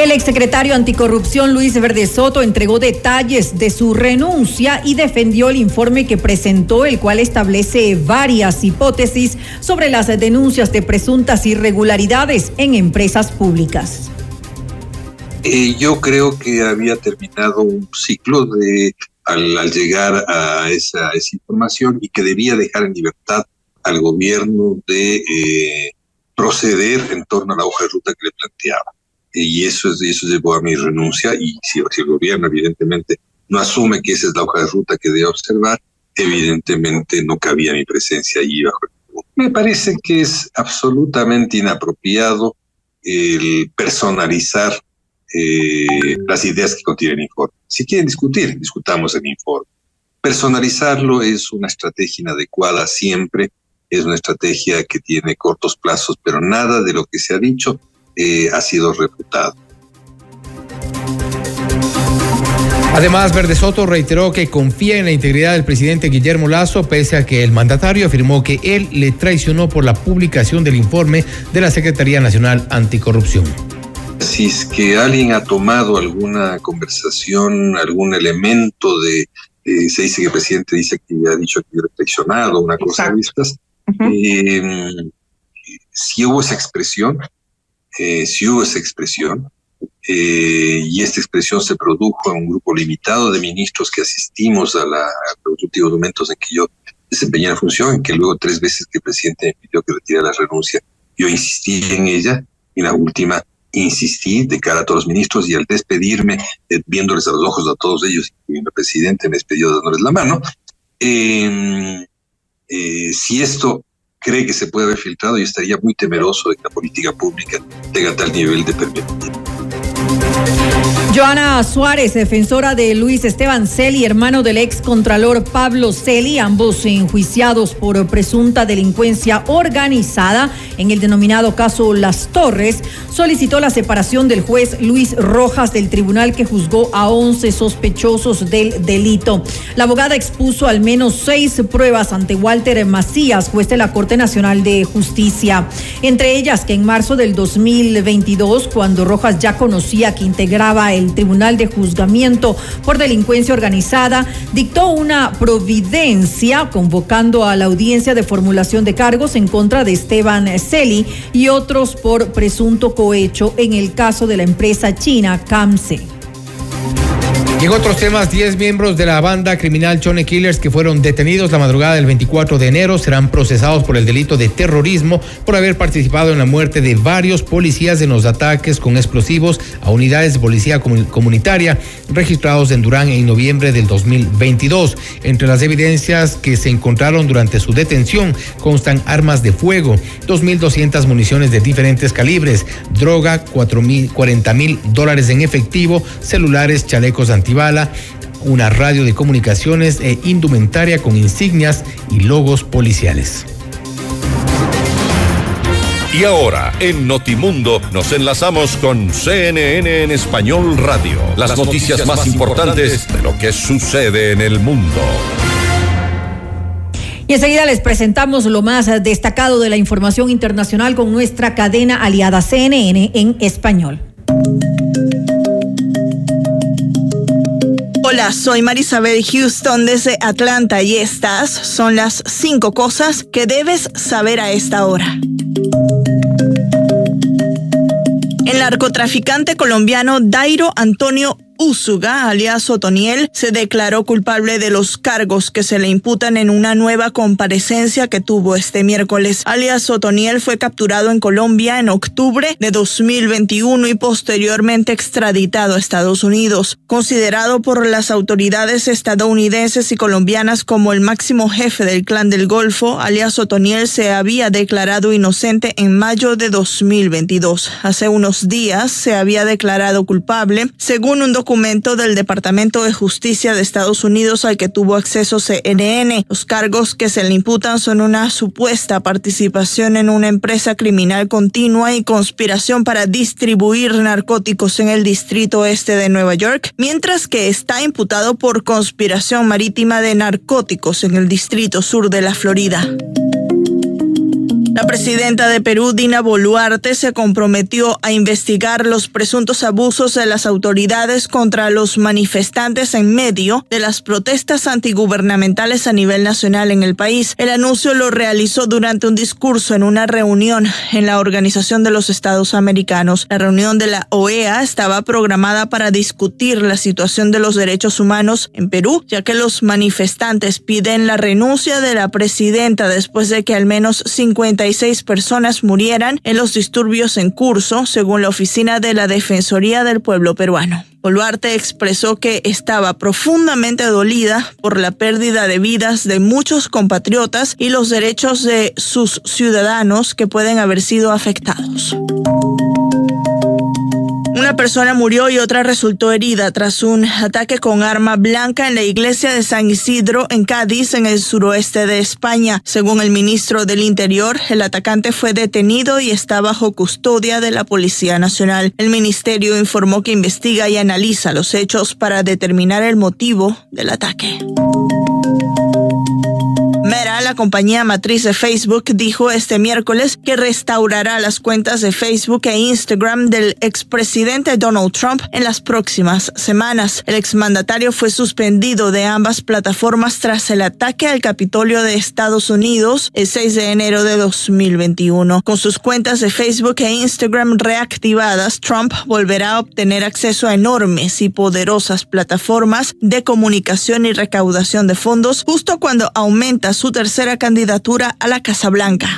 El exsecretario anticorrupción Luis Verde Soto entregó detalles de su renuncia y defendió el informe que presentó, el cual establece varias hipótesis sobre las denuncias de presuntas irregularidades en empresas públicas. Eh, yo creo que había terminado un ciclo de al, llegar a esa, información y que debía dejar en libertad al gobierno de eh, proceder en torno a la hoja de ruta que le planteaba y eso, es, eso llevó a mi renuncia y si, el gobierno evidentemente no asume que esa es la hoja de ruta que debe observar, evidentemente no cabía mi presencia allí bajo el Me parece que es absolutamente inapropiado el personalizar eh, las ideas que contiene el informe. Si quieren discutir, discutamos el informe. Personalizarlo es una estrategia inadecuada siempre, es una estrategia que tiene cortos plazos, pero nada de lo que se ha dicho eh, ha sido refutado. Además, Verde Soto reiteró que confía en la integridad del presidente Guillermo Lazo, pese a que el mandatario afirmó que él le traicionó por la publicación del informe de la Secretaría Nacional Anticorrupción. Si es que alguien ha tomado alguna conversación, algún elemento de, eh, se dice que el presidente dice que ha dicho que le ha traicionado, una cosa de estas, eh, si hubo esa expresión, eh, si hubo esa expresión, eh, y esta expresión se produjo en un grupo limitado de ministros que asistimos a, la, los últimos momentos en que yo desempeñé la función, en que luego tres veces que el presidente me pidió que retire la renuncia, yo insistí en ella, y la última insistí de cara a todos los ministros y al despedirme, eh, viéndoles a los ojos a todos ellos, el presidente me despidió dándoles la mano, em, si esto cree que se puede haber filtrado y estaría muy temeroso de que la política pública tenga tal nivel de permisión. Joana Suárez, defensora de Luis Esteban Celi, hermano del ex contralor Pablo Celi, ambos enjuiciados por presunta delincuencia organizada en el denominado caso Las Torres, solicitó la separación del juez Luis Rojas del tribunal que juzgó a 11 sospechosos del delito. La abogada expuso al menos seis pruebas ante Walter Macías, juez de la Corte Nacional de Justicia, entre ellas que en marzo del 2022, cuando Rojas ya conocía que integraba el Tribunal de Juzgamiento por Delincuencia Organizada, dictó una providencia convocando a la audiencia de formulación de cargos en contra de Esteban Celi y otros por presunto cohecho en el caso de la empresa china CAMSE. Y en otros temas, 10 miembros de la banda criminal Chone Killers que fueron detenidos la madrugada del 24 de enero serán procesados por el delito de terrorismo por haber participado en la muerte de varios policías en los ataques con explosivos a unidades de policía comunitaria registrados en Durán en noviembre del 2022. Entre las evidencias que se encontraron durante su detención constan armas de fuego, 2.200 municiones de diferentes calibres, droga, 40 mil dólares en efectivo, celulares, chalecos anti una radio de comunicaciones e indumentaria con insignias y logos policiales. Y ahora, en Notimundo, nos enlazamos con CNN en Español Radio. Las, noticias, más, importantes de lo que sucede en el mundo. Y enseguida les presentamos lo más destacado de la información internacional con nuestra cadena aliada CNN en español. Hola, soy Marisabel Houston desde Atlanta y estas son las cinco cosas que debes saber a esta hora. El narcotraficante colombiano Dairo Antonio Usuga, alias Otoniel, se declaró culpable de los cargos que se le imputan en una nueva comparecencia que tuvo este miércoles. Alias Otoniel fue capturado en Colombia en octubre de 2021 y posteriormente extraditado a Estados Unidos. Considerado por las autoridades estadounidenses y colombianas como el máximo jefe del clan del Golfo, alias Otoniel se había declarado inocente en mayo de 2022. Hace unos días se había declarado culpable, según un documento documento del Departamento de Justicia de Estados Unidos al que tuvo acceso CNN. Los cargos que se le imputan son una supuesta participación en una empresa criminal continua y conspiración para distribuir narcóticos en el distrito este de Nueva York, mientras que está imputado por conspiración marítima de narcóticos en el distrito sur de la Florida. La presidenta de Perú, Dina Boluarte, se comprometió a investigar los presuntos abusos de las autoridades contra los manifestantes en medio de las protestas antigubernamentales a nivel nacional en el país. El anuncio lo realizó durante un discurso en una reunión en la Organización de los Estados Americanos. La reunión de la OEA estaba programada para discutir la situación de los derechos humanos en Perú, ya que los manifestantes piden la renuncia de la presidenta después de que al menos 50 seis personas murieran en los disturbios en curso, según la Oficina de la Defensoría del Pueblo Peruano. Boluarte expresó que estaba profundamente dolida por la pérdida de vidas de muchos compatriotas y los derechos de sus ciudadanos que pueden haber sido afectados. Una persona murió y otra resultó herida tras un ataque con arma blanca en la iglesia de San Isidro en Cádiz, en el suroeste de España. Según el ministro del Interior, el atacante fue detenido y está bajo custodia de la Policía Nacional. El ministerio informó que investiga y analiza los hechos para determinar el motivo del ataque. Meta, la compañía matriz de Facebook, dijo este miércoles que restaurará las cuentas de Facebook e Instagram del expresidente Donald Trump en las próximas semanas. El exmandatario fue suspendido de ambas plataformas tras el ataque al Capitolio de Estados Unidos el 6 de enero de 2021. Con sus cuentas de Facebook e Instagram reactivadas, Trump volverá a obtener acceso a enormes y poderosas plataformas de comunicación y recaudación de fondos justo cuando aumenta su tercera candidatura a la Casa Blanca.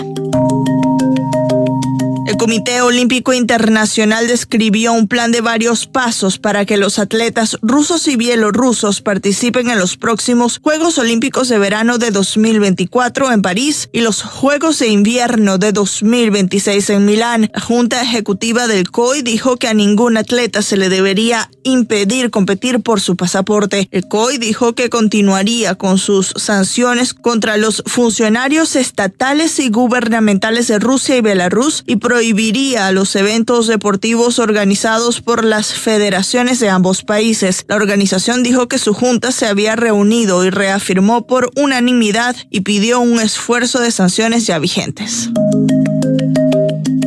El Comité Olímpico Internacional describió un plan de varios pasos para que los atletas rusos y bielorrusos participen en los próximos Juegos Olímpicos de Verano de 2024 en París y los Juegos de Invierno de 2026 en Milán. La Junta Ejecutiva del COI dijo que a ningún atleta se le debería impedir competir por su pasaporte. El COI dijo que continuaría con sus sanciones contra los funcionarios estatales y gubernamentales de Rusia y Belarus y prohibiría los eventos deportivos organizados por las federaciones de ambos países. La organización dijo que su junta se había reunido y reafirmó por unanimidad y pidió un esfuerzo de sanciones ya vigentes.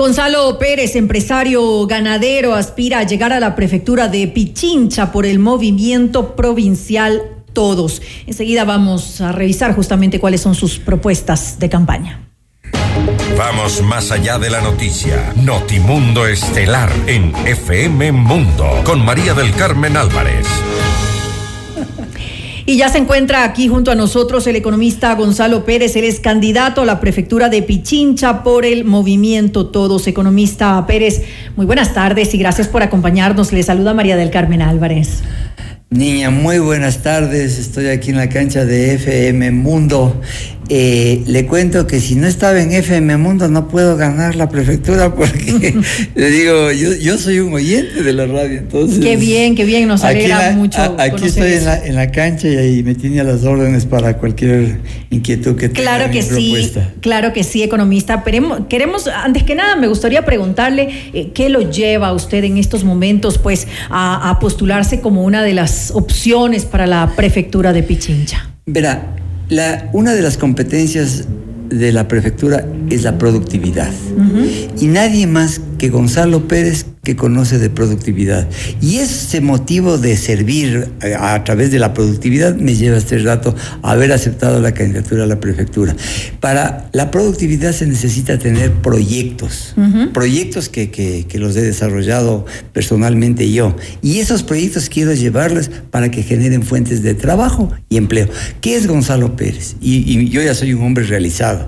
Gonzalo Pérez, empresario ganadero, aspira a llegar a la prefectura de Pichincha por el movimiento provincial Todos. Enseguida vamos a revisar justamente cuáles son sus propuestas de campaña. Vamos más allá de la noticia. Notimundo Estelar en FM Mundo con María del Carmen Álvarez. Y ya se encuentra aquí junto a nosotros el economista Gonzalo Pérez. Él es candidato a la prefectura de Pichincha por el movimiento Todos. Economista Pérez, muy buenas tardes y gracias por acompañarnos. Le saluda María del Carmen Álvarez. Niña, muy buenas tardes. Estoy aquí en la cancha de FM Mundo eh, le cuento que si no estaba en FM Mundo no puedo ganar la prefectura porque le digo, yo, soy un oyente de la radio, entonces... Qué bien, qué bien, nos alegra mucho. aquí estoy en la, en la, cancha y ahí me tiene a las órdenes para cualquier inquietud que tenga. Claro que sí, claro que sí, economista. Pero queremos, antes que nada, me gustaría preguntarle eh, qué lo lleva a usted en estos momentos pues a, a postularse como una de las opciones para la prefectura de Pichincha. Verá, la, una de las competencias de la prefectura es la productividad. Y nadie más que Gonzalo Pérez que conoce de productividad. Y ese motivo de servir a, través de la productividad me lleva este rato a haber aceptado la candidatura a la prefectura. Para la productividad se necesita tener proyectos, proyectos que, que, los he desarrollado personalmente yo. Y esos proyectos quiero llevarlos para que generen fuentes de trabajo y empleo. ¿Qué es Gonzalo Pérez? y yo ya soy un hombre realizado.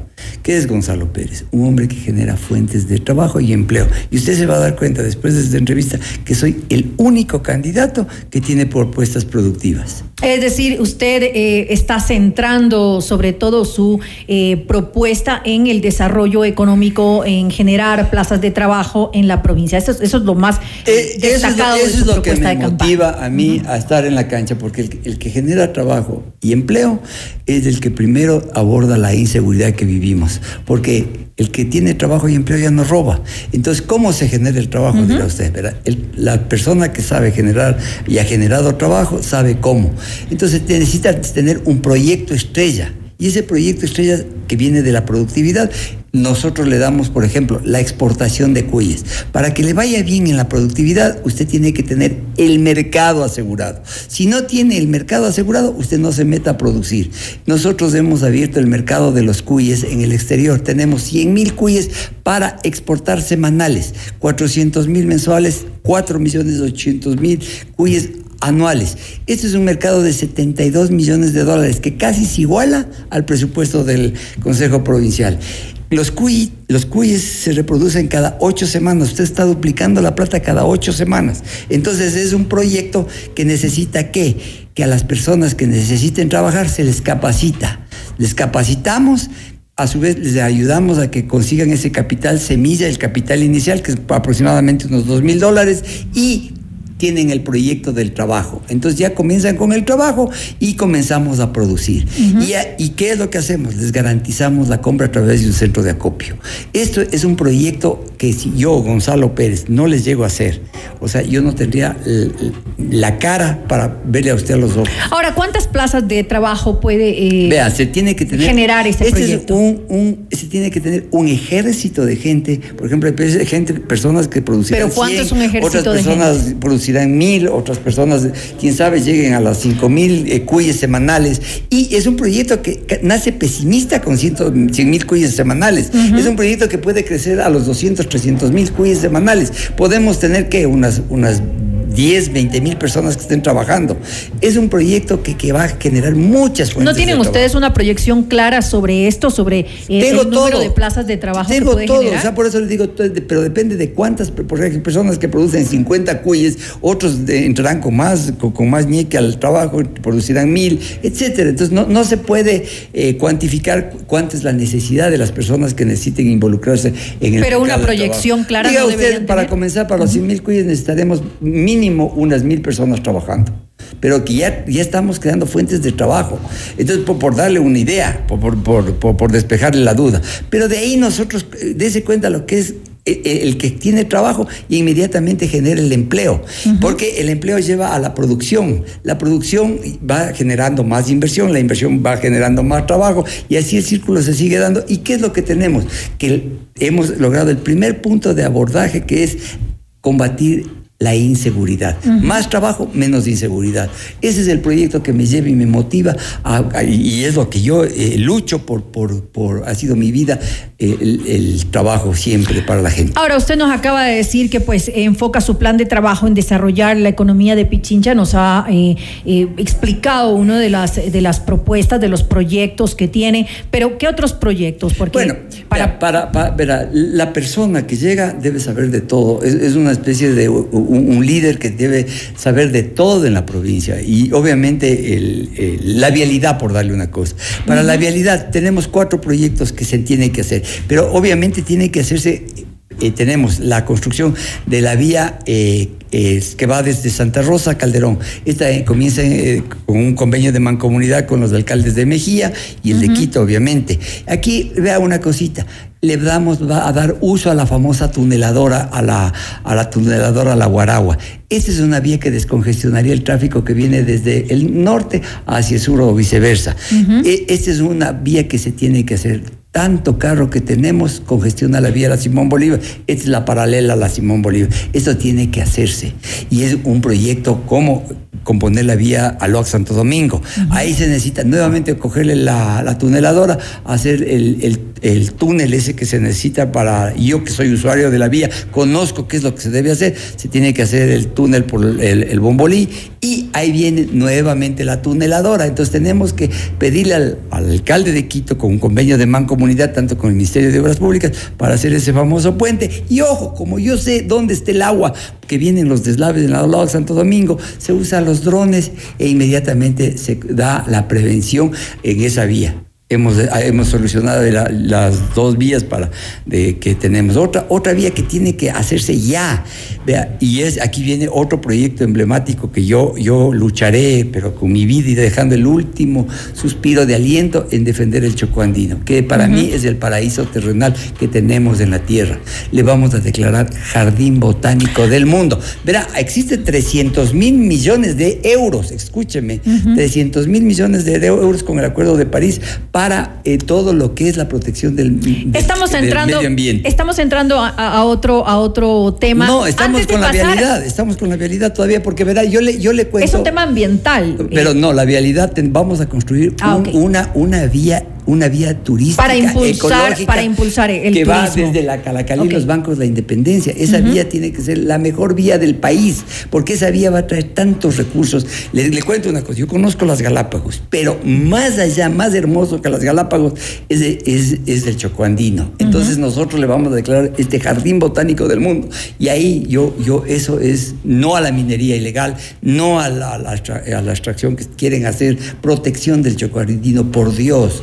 ¿Qué es Gonzalo Pérez? Un hombre que genera fuentes de trabajo y empleo. Y usted se va a dar cuenta después de esta entrevista que soy el único candidato que tiene propuestas productivas. Es decir, usted eh, está centrando sobre todo su eh, propuesta en el desarrollo económico, en generar plazas de trabajo en la provincia. Eso, es lo más eh, destacado eso, es lo que me motiva a mí a estar en la cancha, porque el que genera trabajo y empleo es el que primero aborda la inseguridad que vivimos, porque el que tiene trabajo y empleo ya no roba. Entonces, ¿cómo se genera el trabajo? usted, la persona que sabe generar y ha generado trabajo sabe cómo. Entonces, necesita tener un proyecto estrella. Y ese proyecto estrella que viene de la productividad nosotros le damos, por ejemplo, la exportación de cuyes. Para que le vaya bien en la productividad, usted tiene que tener el mercado asegurado. Si no tiene el mercado asegurado, usted no se meta a producir. Nosotros hemos abierto el mercado de los cuyes en el exterior. Tenemos 100 mil cuyes para exportar semanales, 400 mil mensuales, 4 millones 800 mil cuyes anuales. Este es un mercado de 72 millones de dólares que casi se iguala al presupuesto del Consejo Provincial. Los, cuy, los cuyes se reproducen cada ocho semanas. Usted está duplicando la plata cada ocho semanas. Entonces es un proyecto que necesita que, que a las personas que necesiten trabajar se les capacita. Les capacitamos, a su vez les ayudamos a que consigan ese capital semilla, el capital inicial, que es aproximadamente unos dos mil dólares, y tienen el proyecto del trabajo. Entonces ya comienzan con el trabajo y comenzamos a producir. y, y, qué es lo que hacemos? Les garantizamos la compra a través de un centro de acopio. Esto es un proyecto que si yo, Gonzalo Pérez, no les llego a hacer, o sea, yo no tendría la cara para verle a usted a los ojos. Ahora, ¿cuántas plazas de trabajo puede eh, se tiene que tener, generar este, este proyecto? un, se tiene que tener un ejército de gente, por ejemplo, gente, personas que producirán ¿Pero cuánto es un ejército otras personas producirán mil, otras personas, quién sabe, lleguen a las cinco mil eh, cuyes semanales. Y es un proyecto que, nace pesimista con ciento, cien mil cuyes semanales. Es un proyecto que puede crecer a los 200, 300 mil cuyes semanales. Podemos tener que unas, unas 10, 20 mil personas que estén trabajando. Es un proyecto que, que va a generar muchas fuentes ¿No tienen ustedes una proyección clara sobre esto, sobre eh, el número de plazas de trabajo Tengo que puede todo, o sea, por eso les digo, pero depende de cuántas personas que producen 50 cuyes, otros entrarán con más, con, más ñeque al trabajo, producirán mil, etcétera. Entonces no, no se puede eh, cuantificar cuánta es la necesidad de las personas que necesiten involucrarse en el Pero una proyección clara. Diga usted, para comenzar, para los 100 mil cuyes necesitaremos mínimo mínimo unas mil personas trabajando pero que ya, ya estamos creando fuentes de trabajo. Entonces, por, darle una idea, por, por, por, despejarle la duda. Pero de ahí nosotros, eh, dése cuenta lo que es e, e, el que tiene trabajo inmediatamente genera el empleo, porque el empleo lleva a la producción, la producción va generando más inversión, la inversión va generando más trabajo y así el círculo se sigue dando. ¿Y qué es lo que tenemos? Que hemos logrado el primer punto de abordaje que es combatir la inseguridad. Más trabajo, menos inseguridad. Ese es el proyecto que me lleva y me motiva y es lo que yo eh, lucho por, por, por, ha sido mi vida, eh, el, trabajo siempre para la gente. Ahora, usted nos acaba de decir que pues enfoca su plan de trabajo en desarrollar la economía de Pichincha, nos ha eh, explicado una de las, de las propuestas, de los proyectos que tiene, pero ¿qué otros proyectos? Porque bueno, para, para, para, la persona que llega debe saber de todo, es, es una especie de un, líder que debe saber de todo en la provincia y obviamente la vialidad, por darle una cosa. Para la vialidad tenemos cuatro proyectos que se tienen que hacer, pero obviamente tiene que hacerse eh, tenemos la construcción de la vía eh, que va desde Santa Rosa a Calderón. Esta eh, comienza con un convenio de mancomunidad con los alcaldes de Mejía y el de Quito, obviamente. Aquí vea una cosita. Le damos, a dar uso a la famosa tuneladora, a la, a la tuneladora La Guaragua. Esta es una vía que descongestionaría el tráfico que viene desde el norte hacia el sur o viceversa. E, esta es una vía que se tiene que hacer tanto carro que tenemos congestiona la vía a la Simón Bolívar. Esta es la paralela a la Simón Bolívar. Esto tiene que hacerse. Y es un proyecto como componer la vía a Loac Santo Domingo. Ahí se necesita nuevamente cogerle la, la tuneladora, hacer el, el, túnel ese que se necesita para, yo que soy usuario de la vía, conozco qué es lo que se debe hacer. Se tiene que hacer el túnel por el, el bombolí y ahí viene nuevamente la tuneladora. Entonces tenemos que pedirle al, al alcalde de Quito con un convenio de mancomunidad tanto con el Ministerio de Obras Públicas, para hacer ese famoso puente. Y ojo, como yo sé dónde está el agua que vienen los deslaves en la de Santo Domingo, se usan los drones e inmediatamente se da la prevención en esa vía hemos, hemos solucionado las dos vías para, de, que tenemos. Otra, otra vía que tiene que hacerse ya. Vea, y es, aquí viene otro proyecto emblemático que yo, yo lucharé, pero con mi vida y dejando el último suspiro de aliento en defender el chocoandino, que para mí es el paraíso terrenal que tenemos en la tierra. Le vamos a declarar jardín botánico del mundo. Verá, existen 300 mil millones de euros, escúcheme, 300 mil millones de euros con el Acuerdo de París para eh, todo lo que es la protección del, estamos entrando, medio ambiente. Estamos entrando a, otro, a otro tema. No, estamos con la vialidad, estamos con la vialidad todavía, porque verá, yo le, yo le cuento. Es un tema ambiental. Pero no, la vialidad, vamos a construir ah, una, una vía una vía turística para impulsar, para impulsar el que va desde la Calacalí los bancos la Independencia. Esa vía tiene que ser la mejor vía del país, porque esa vía va a traer tantos recursos. Le, le, cuento una cosa, yo conozco las Galápagos, pero más allá, más hermoso que las Galápagos es, es, es el Chocoandino. Entonces nosotros le vamos a declarar este jardín botánico del mundo. Y ahí yo, yo eso es no a la minería ilegal, no a la, a la, extracción que quieren hacer, protección del Chocoandino, por Dios,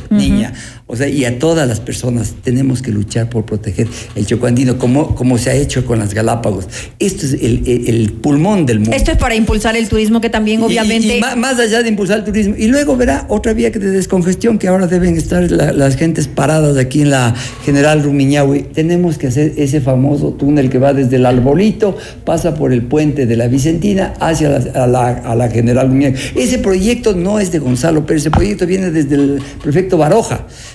o sea, y a todas las personas tenemos que luchar por proteger el chocoandino, como, como se ha hecho con las Galápagos. Esto es el, pulmón del mundo. Esto es para impulsar el turismo, que también obviamente... Y, más, allá de impulsar el turismo. Y luego verá otra vía de descongestión, que ahora deben estar las gentes paradas aquí en la General Rumiñahui. Tenemos que hacer ese famoso túnel que va desde el Arbolito, pasa por el puente de la Vicentina hacia la, a la, General Rumiñahui. Ese proyecto no es de Gonzalo pero ese proyecto viene desde el prefecto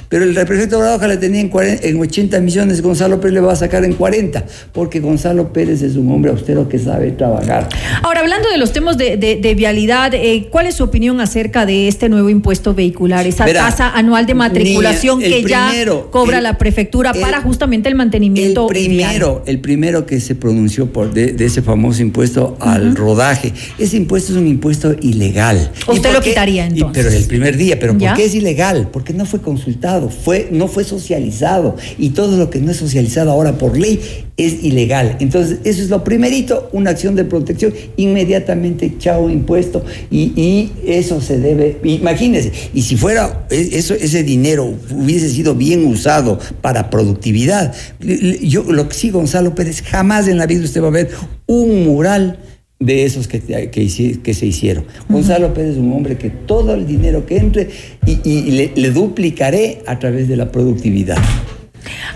Pero el prefecto Baroja le tenía en, 80 millones, Gonzalo Pérez le va a sacar en 40, porque Gonzalo Pérez es un hombre austero que sabe trabajar. Ahora, hablando de los temas de, vialidad, eh, ¿cuál es su opinión acerca de este nuevo impuesto vehicular, esa tasa anual de matriculación que ya cobra la prefectura para justamente el mantenimiento? El primero, el primero que se pronunció por de, ese famoso impuesto al rodaje, ese impuesto es un impuesto ilegal. ¿Usted lo quitaría entonces? pero el primer día, pero ¿por qué es ilegal? Porque no fue consultado, fue, no fue socializado. Y todo lo que no es socializado ahora por ley es ilegal. Entonces, eso es lo primerito, una acción de protección, inmediatamente chao impuesto. Y, eso se debe, imagínense, y si fuera e, eso, ese dinero hubiese sido bien usado para productividad, yo lo que sí, Gonzalo Pérez, jamás en la vida usted va a ver un mural de esos que, que, se hicieron. Gonzalo Pérez es un hombre que todo el dinero que entre y, le, duplicaré a través de la productividad.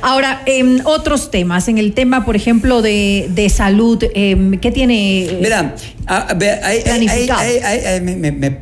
Ahora, en otros temas, en el tema, por ejemplo, de, de salud, eh, ¿qué tiene Mira, a- a planificado?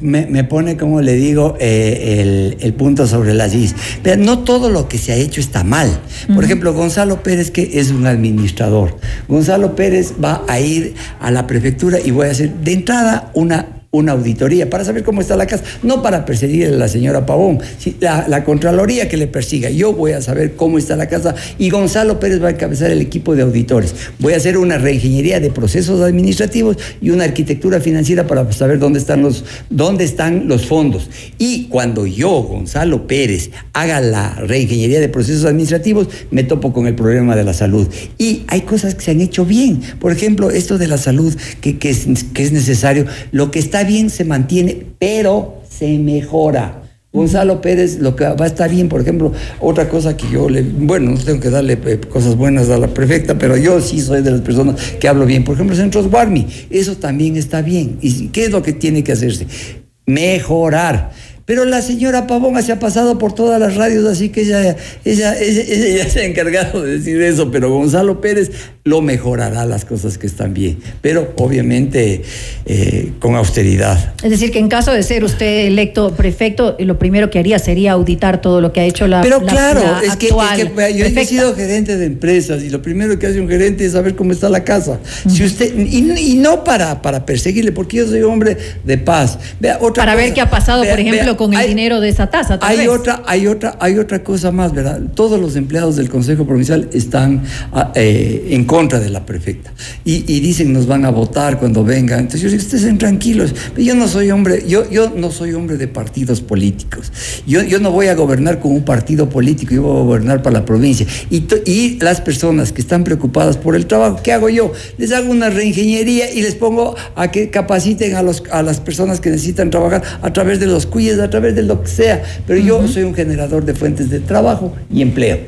me, pone, como le digo, eh, el, el punto sobre las IS. Pero no todo lo que se ha hecho está mal. Por ejemplo, Gonzalo Pérez, que es un administrador. Gonzalo Pérez va a ir a la prefectura y voy a hacer de entrada una una auditoría para saber cómo está la casa, no para perseguir a la señora Pavón, la, la Contraloría que le persiga, yo voy a saber cómo está la casa y Gonzalo Pérez va a encabezar el equipo de auditores. Voy a hacer una reingeniería de procesos administrativos y una arquitectura financiera para saber dónde están los, dónde están los fondos. Y cuando yo, Gonzalo Pérez, haga la reingeniería de procesos administrativos, me topo con el problema de la salud. Y hay cosas que se han hecho bien. Por ejemplo, esto de la salud, que, que es, que es necesario. Lo que está bien se mantiene, pero se mejora. Gonzalo Pérez, lo que va a estar bien, por ejemplo, otra cosa que yo le, bueno, no tengo que darle eh, cosas buenas a la prefecta, pero yo sí soy de las personas que hablo bien. Por ejemplo, Centros Guarmi, eso también está bien. ¿Y qué es lo que tiene que hacerse? Mejorar. Pero la señora Pavón se ha pasado por todas las radios, así que ella, ella, ella, ella ya se ha encargado de decir eso, pero Gonzalo Pérez lo mejorará las cosas que están bien, pero obviamente eh, con austeridad. Es decir, que en caso de ser usted electo prefecto, lo primero que haría sería auditar todo lo que ha hecho la Pero la- claro, la es, que, es yo he sido gerente de empresas y lo primero que hace un gerente es saber cómo está la casa. Si usted y, y no para, para perseguirle, porque yo soy hombre de paz. Vea, otra Para ver qué ha pasado, Vea, por ejemplo, vea, con el hay- dinero de esa tasa. tal Hay vez. otra, hay otra, hay otra cosa más, ¿verdad? Todos los empleados del Consejo Provincial están ah, eh, en contra de la prefecta y, y dicen nos van a votar cuando vengan. Entonces yo digo, estén tranquilos. Yo no soy hombre, yo, yo no soy hombre de partidos políticos. Yo, yo no voy a gobernar con un partido político, yo voy a gobernar para la provincia. Y, to- y las personas que están preocupadas por el trabajo, ¿qué hago yo? Les hago una reingeniería y les pongo a que capaciten a, los, a las personas que necesitan trabajar a través de los cuyes, a través de lo que sea. Pero yo soy un generador de fuentes de trabajo y empleo.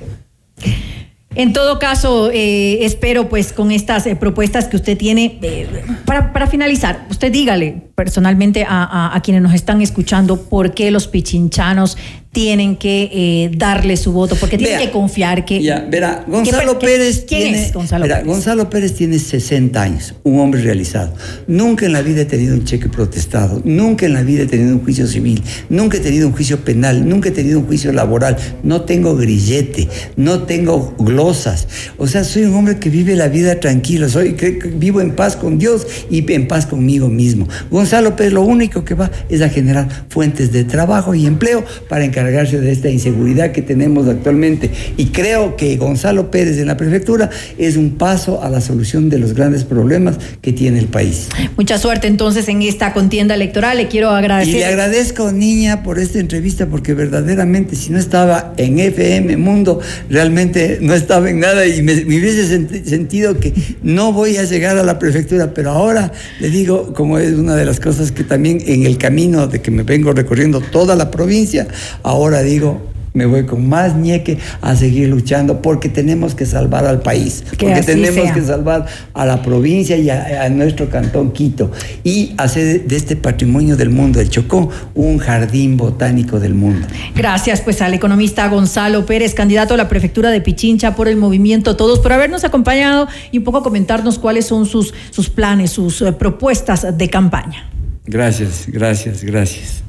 En todo caso, eh, espero pues con estas eh, propuestas que usted tiene, eh, para, para finalizar, usted dígale personalmente a, a- a quienes nos están escuchando por qué los pichinchanos tienen que eh, darle su voto, porque tienen que confiar que... Ya, verá, ¿Qué Gonzalo qué- Pérez ¿Quién tiene, es Gonzalo Pérez? Gonzalo Pérez tiene 60 años, un hombre realizado. Nunca en la vida he tenido un cheque protestado, nunca en la vida he tenido un juicio civil, nunca he tenido un juicio penal, nunca he tenido un juicio laboral, no tengo grillete, no tengo glosas. O sea, soy un hombre que vive la vida tranquilo, soy que, que vivo en paz con Dios y en paz conmigo mismo. Gonzalo Pérez lo único que va es a generar fuentes de trabajo y empleo para encargarse de esta inseguridad que tenemos actualmente. Y creo que Gonzalo Pérez en la prefectura es un paso a la solución de los grandes problemas que tiene el país. Mucha suerte entonces en esta contienda electoral. Le quiero Y agradecer. le agradezco, niña, por esta entrevista, porque verdaderamente si no estaba en FM Mundo, realmente no estaba en nada y me, me hubiese senti- sentido que no voy a llegar a la prefectura, pero ahora le digo, como es una de las cosas que también en el camino de que me vengo recorriendo toda la provincia, ahora digo, me voy con más ñeque a seguir luchando porque tenemos que salvar al país, Que porque tenemos sea. que salvar a la provincia y a, a nuestro cantón Quito y hacer de este patrimonio del mundo, el Chocó, un jardín botánico del mundo. Gracias pues al economista Gonzalo Pérez, candidato a la prefectura de Pichincha por el movimiento Todos, por habernos acompañado y un poco comentarnos cuáles son sus, sus planes, sus eh, propuestas de campaña. Gracias, gracias, gracias.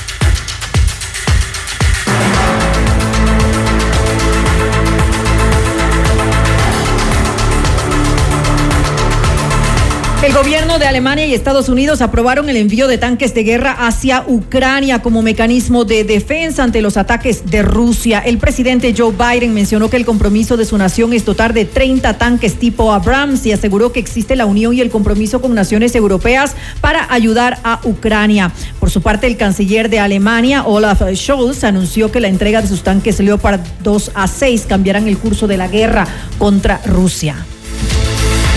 El gobierno de Alemania y Estados Unidos aprobaron el envío de tanques de guerra hacia Ucrania como mecanismo de defensa ante los ataques de Rusia. El presidente Joe Biden mencionó que el compromiso de su nación es dotar de 30 tanques tipo Abrams y aseguró que existe la unión y el compromiso con naciones europeas para ayudar a Ucrania. Por su parte, el canciller de Alemania, Olaf Scholz, anunció que la entrega de sus tanques Leopard 2 a 6 cambiarán el curso de la guerra contra Rusia.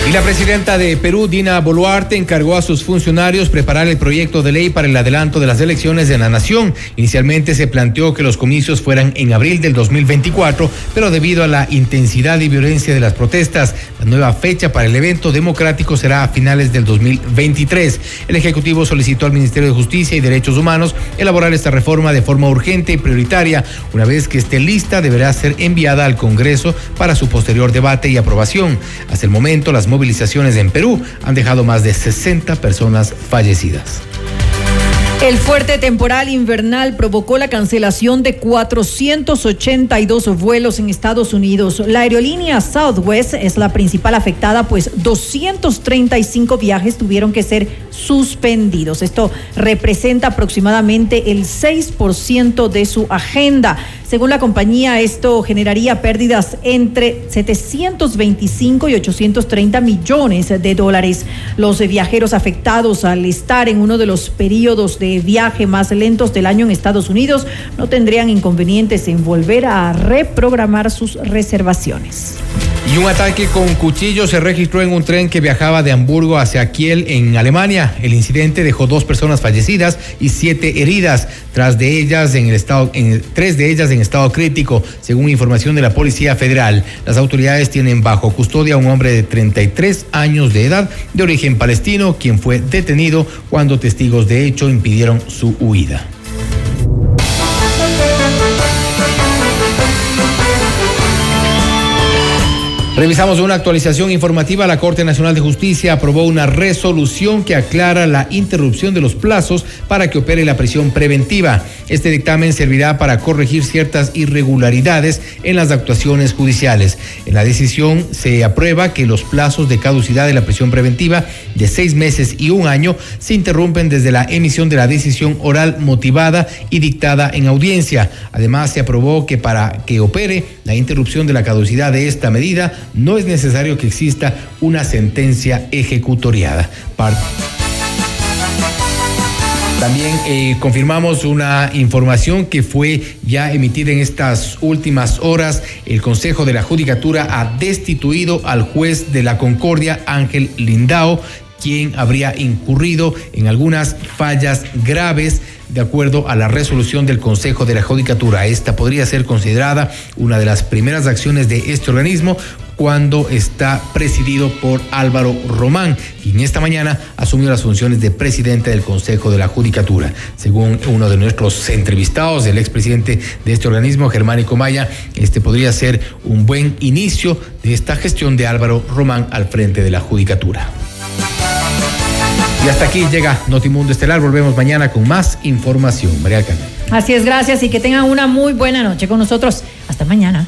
Y la presidenta de Perú, Dina Boluarte, encargó a sus funcionarios preparar el proyecto de ley para el adelanto de las elecciones de la nación. Inicialmente se planteó que los comicios fueran en abril del 2024, pero debido a la intensidad y violencia de las protestas, la nueva fecha para el evento democrático será a finales del 2023. El Ejecutivo solicitó al Ministerio de Justicia y Derechos Humanos elaborar esta reforma de forma urgente y prioritaria. Una vez que esté lista, deberá ser enviada al Congreso para su posterior debate y aprobación. Hasta el momento, las movilizaciones en Perú han dejado más de 60 personas fallecidas. El fuerte temporal invernal provocó la cancelación de 482 vuelos en Estados Unidos. La aerolínea Southwest es la principal afectada, pues 235 viajes tuvieron que ser suspendidos. Esto representa aproximadamente el 6% de su agenda. Según la compañía, esto generaría pérdidas entre 725 y 830 millones de dólares. Los viajeros afectados al estar en uno de los periodos de viaje más lentos del año en Estados Unidos no tendrían inconvenientes en volver a reprogramar sus reservaciones. Y un ataque con cuchillo se registró en un tren que viajaba de Hamburgo hacia Kiel en Alemania. El incidente dejó dos personas fallecidas y siete heridas, tras de ellas en el estado, tres de ellas en estado crítico, según información de la Policía Federal. Las autoridades tienen bajo custodia a un hombre de 33 años de edad, de origen palestino, quien fue detenido cuando testigos de hecho impidieron su huida. Revisamos una actualización informativa. La Corte Nacional de Justicia aprobó una resolución que aclara la interrupción de los plazos para que opere la prisión preventiva. Este dictamen servirá para corregir ciertas irregularidades en las actuaciones judiciales. En la decisión se aprueba que los plazos de caducidad de la prisión preventiva de seis meses y un año se interrumpen desde la emisión de la decisión oral motivada y dictada en audiencia. Además, se aprobó que para que opere la interrupción de la caducidad de esta medida, no es necesario que exista una sentencia ejecutoriada. También eh, confirmamos una información que fue ya emitida en estas últimas horas. El Consejo de la Judicatura ha destituido al juez de la Concordia, Ángel Lindao, quien habría incurrido en algunas fallas graves de acuerdo a la resolución del Consejo de la Judicatura. Esta podría ser considerada una de las primeras acciones de este organismo cuando está presidido por Álvaro Román, quien esta mañana asumió las funciones de presidente del Consejo de la Judicatura. Según uno de nuestros entrevistados, el expresidente de este organismo, Germánico Maya, este podría ser un buen inicio de esta gestión de Álvaro Román al frente de la Judicatura. Y hasta aquí llega Notimundo Estelar. Volvemos mañana con más información. María Alcántara. Así es, gracias y que tengan una muy buena noche con nosotros. Hasta mañana.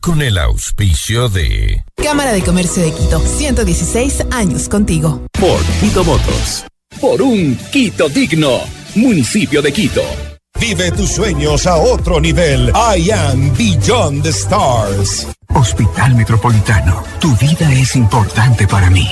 Con el auspicio de Cámara de Comercio de Quito, 116 años contigo. Por Quito Motos. Por un Quito digno. Municipio de Quito. Vive tus sueños a otro nivel. I am Beyond the Stars. Hospital Metropolitano. Tu vida es importante para mí.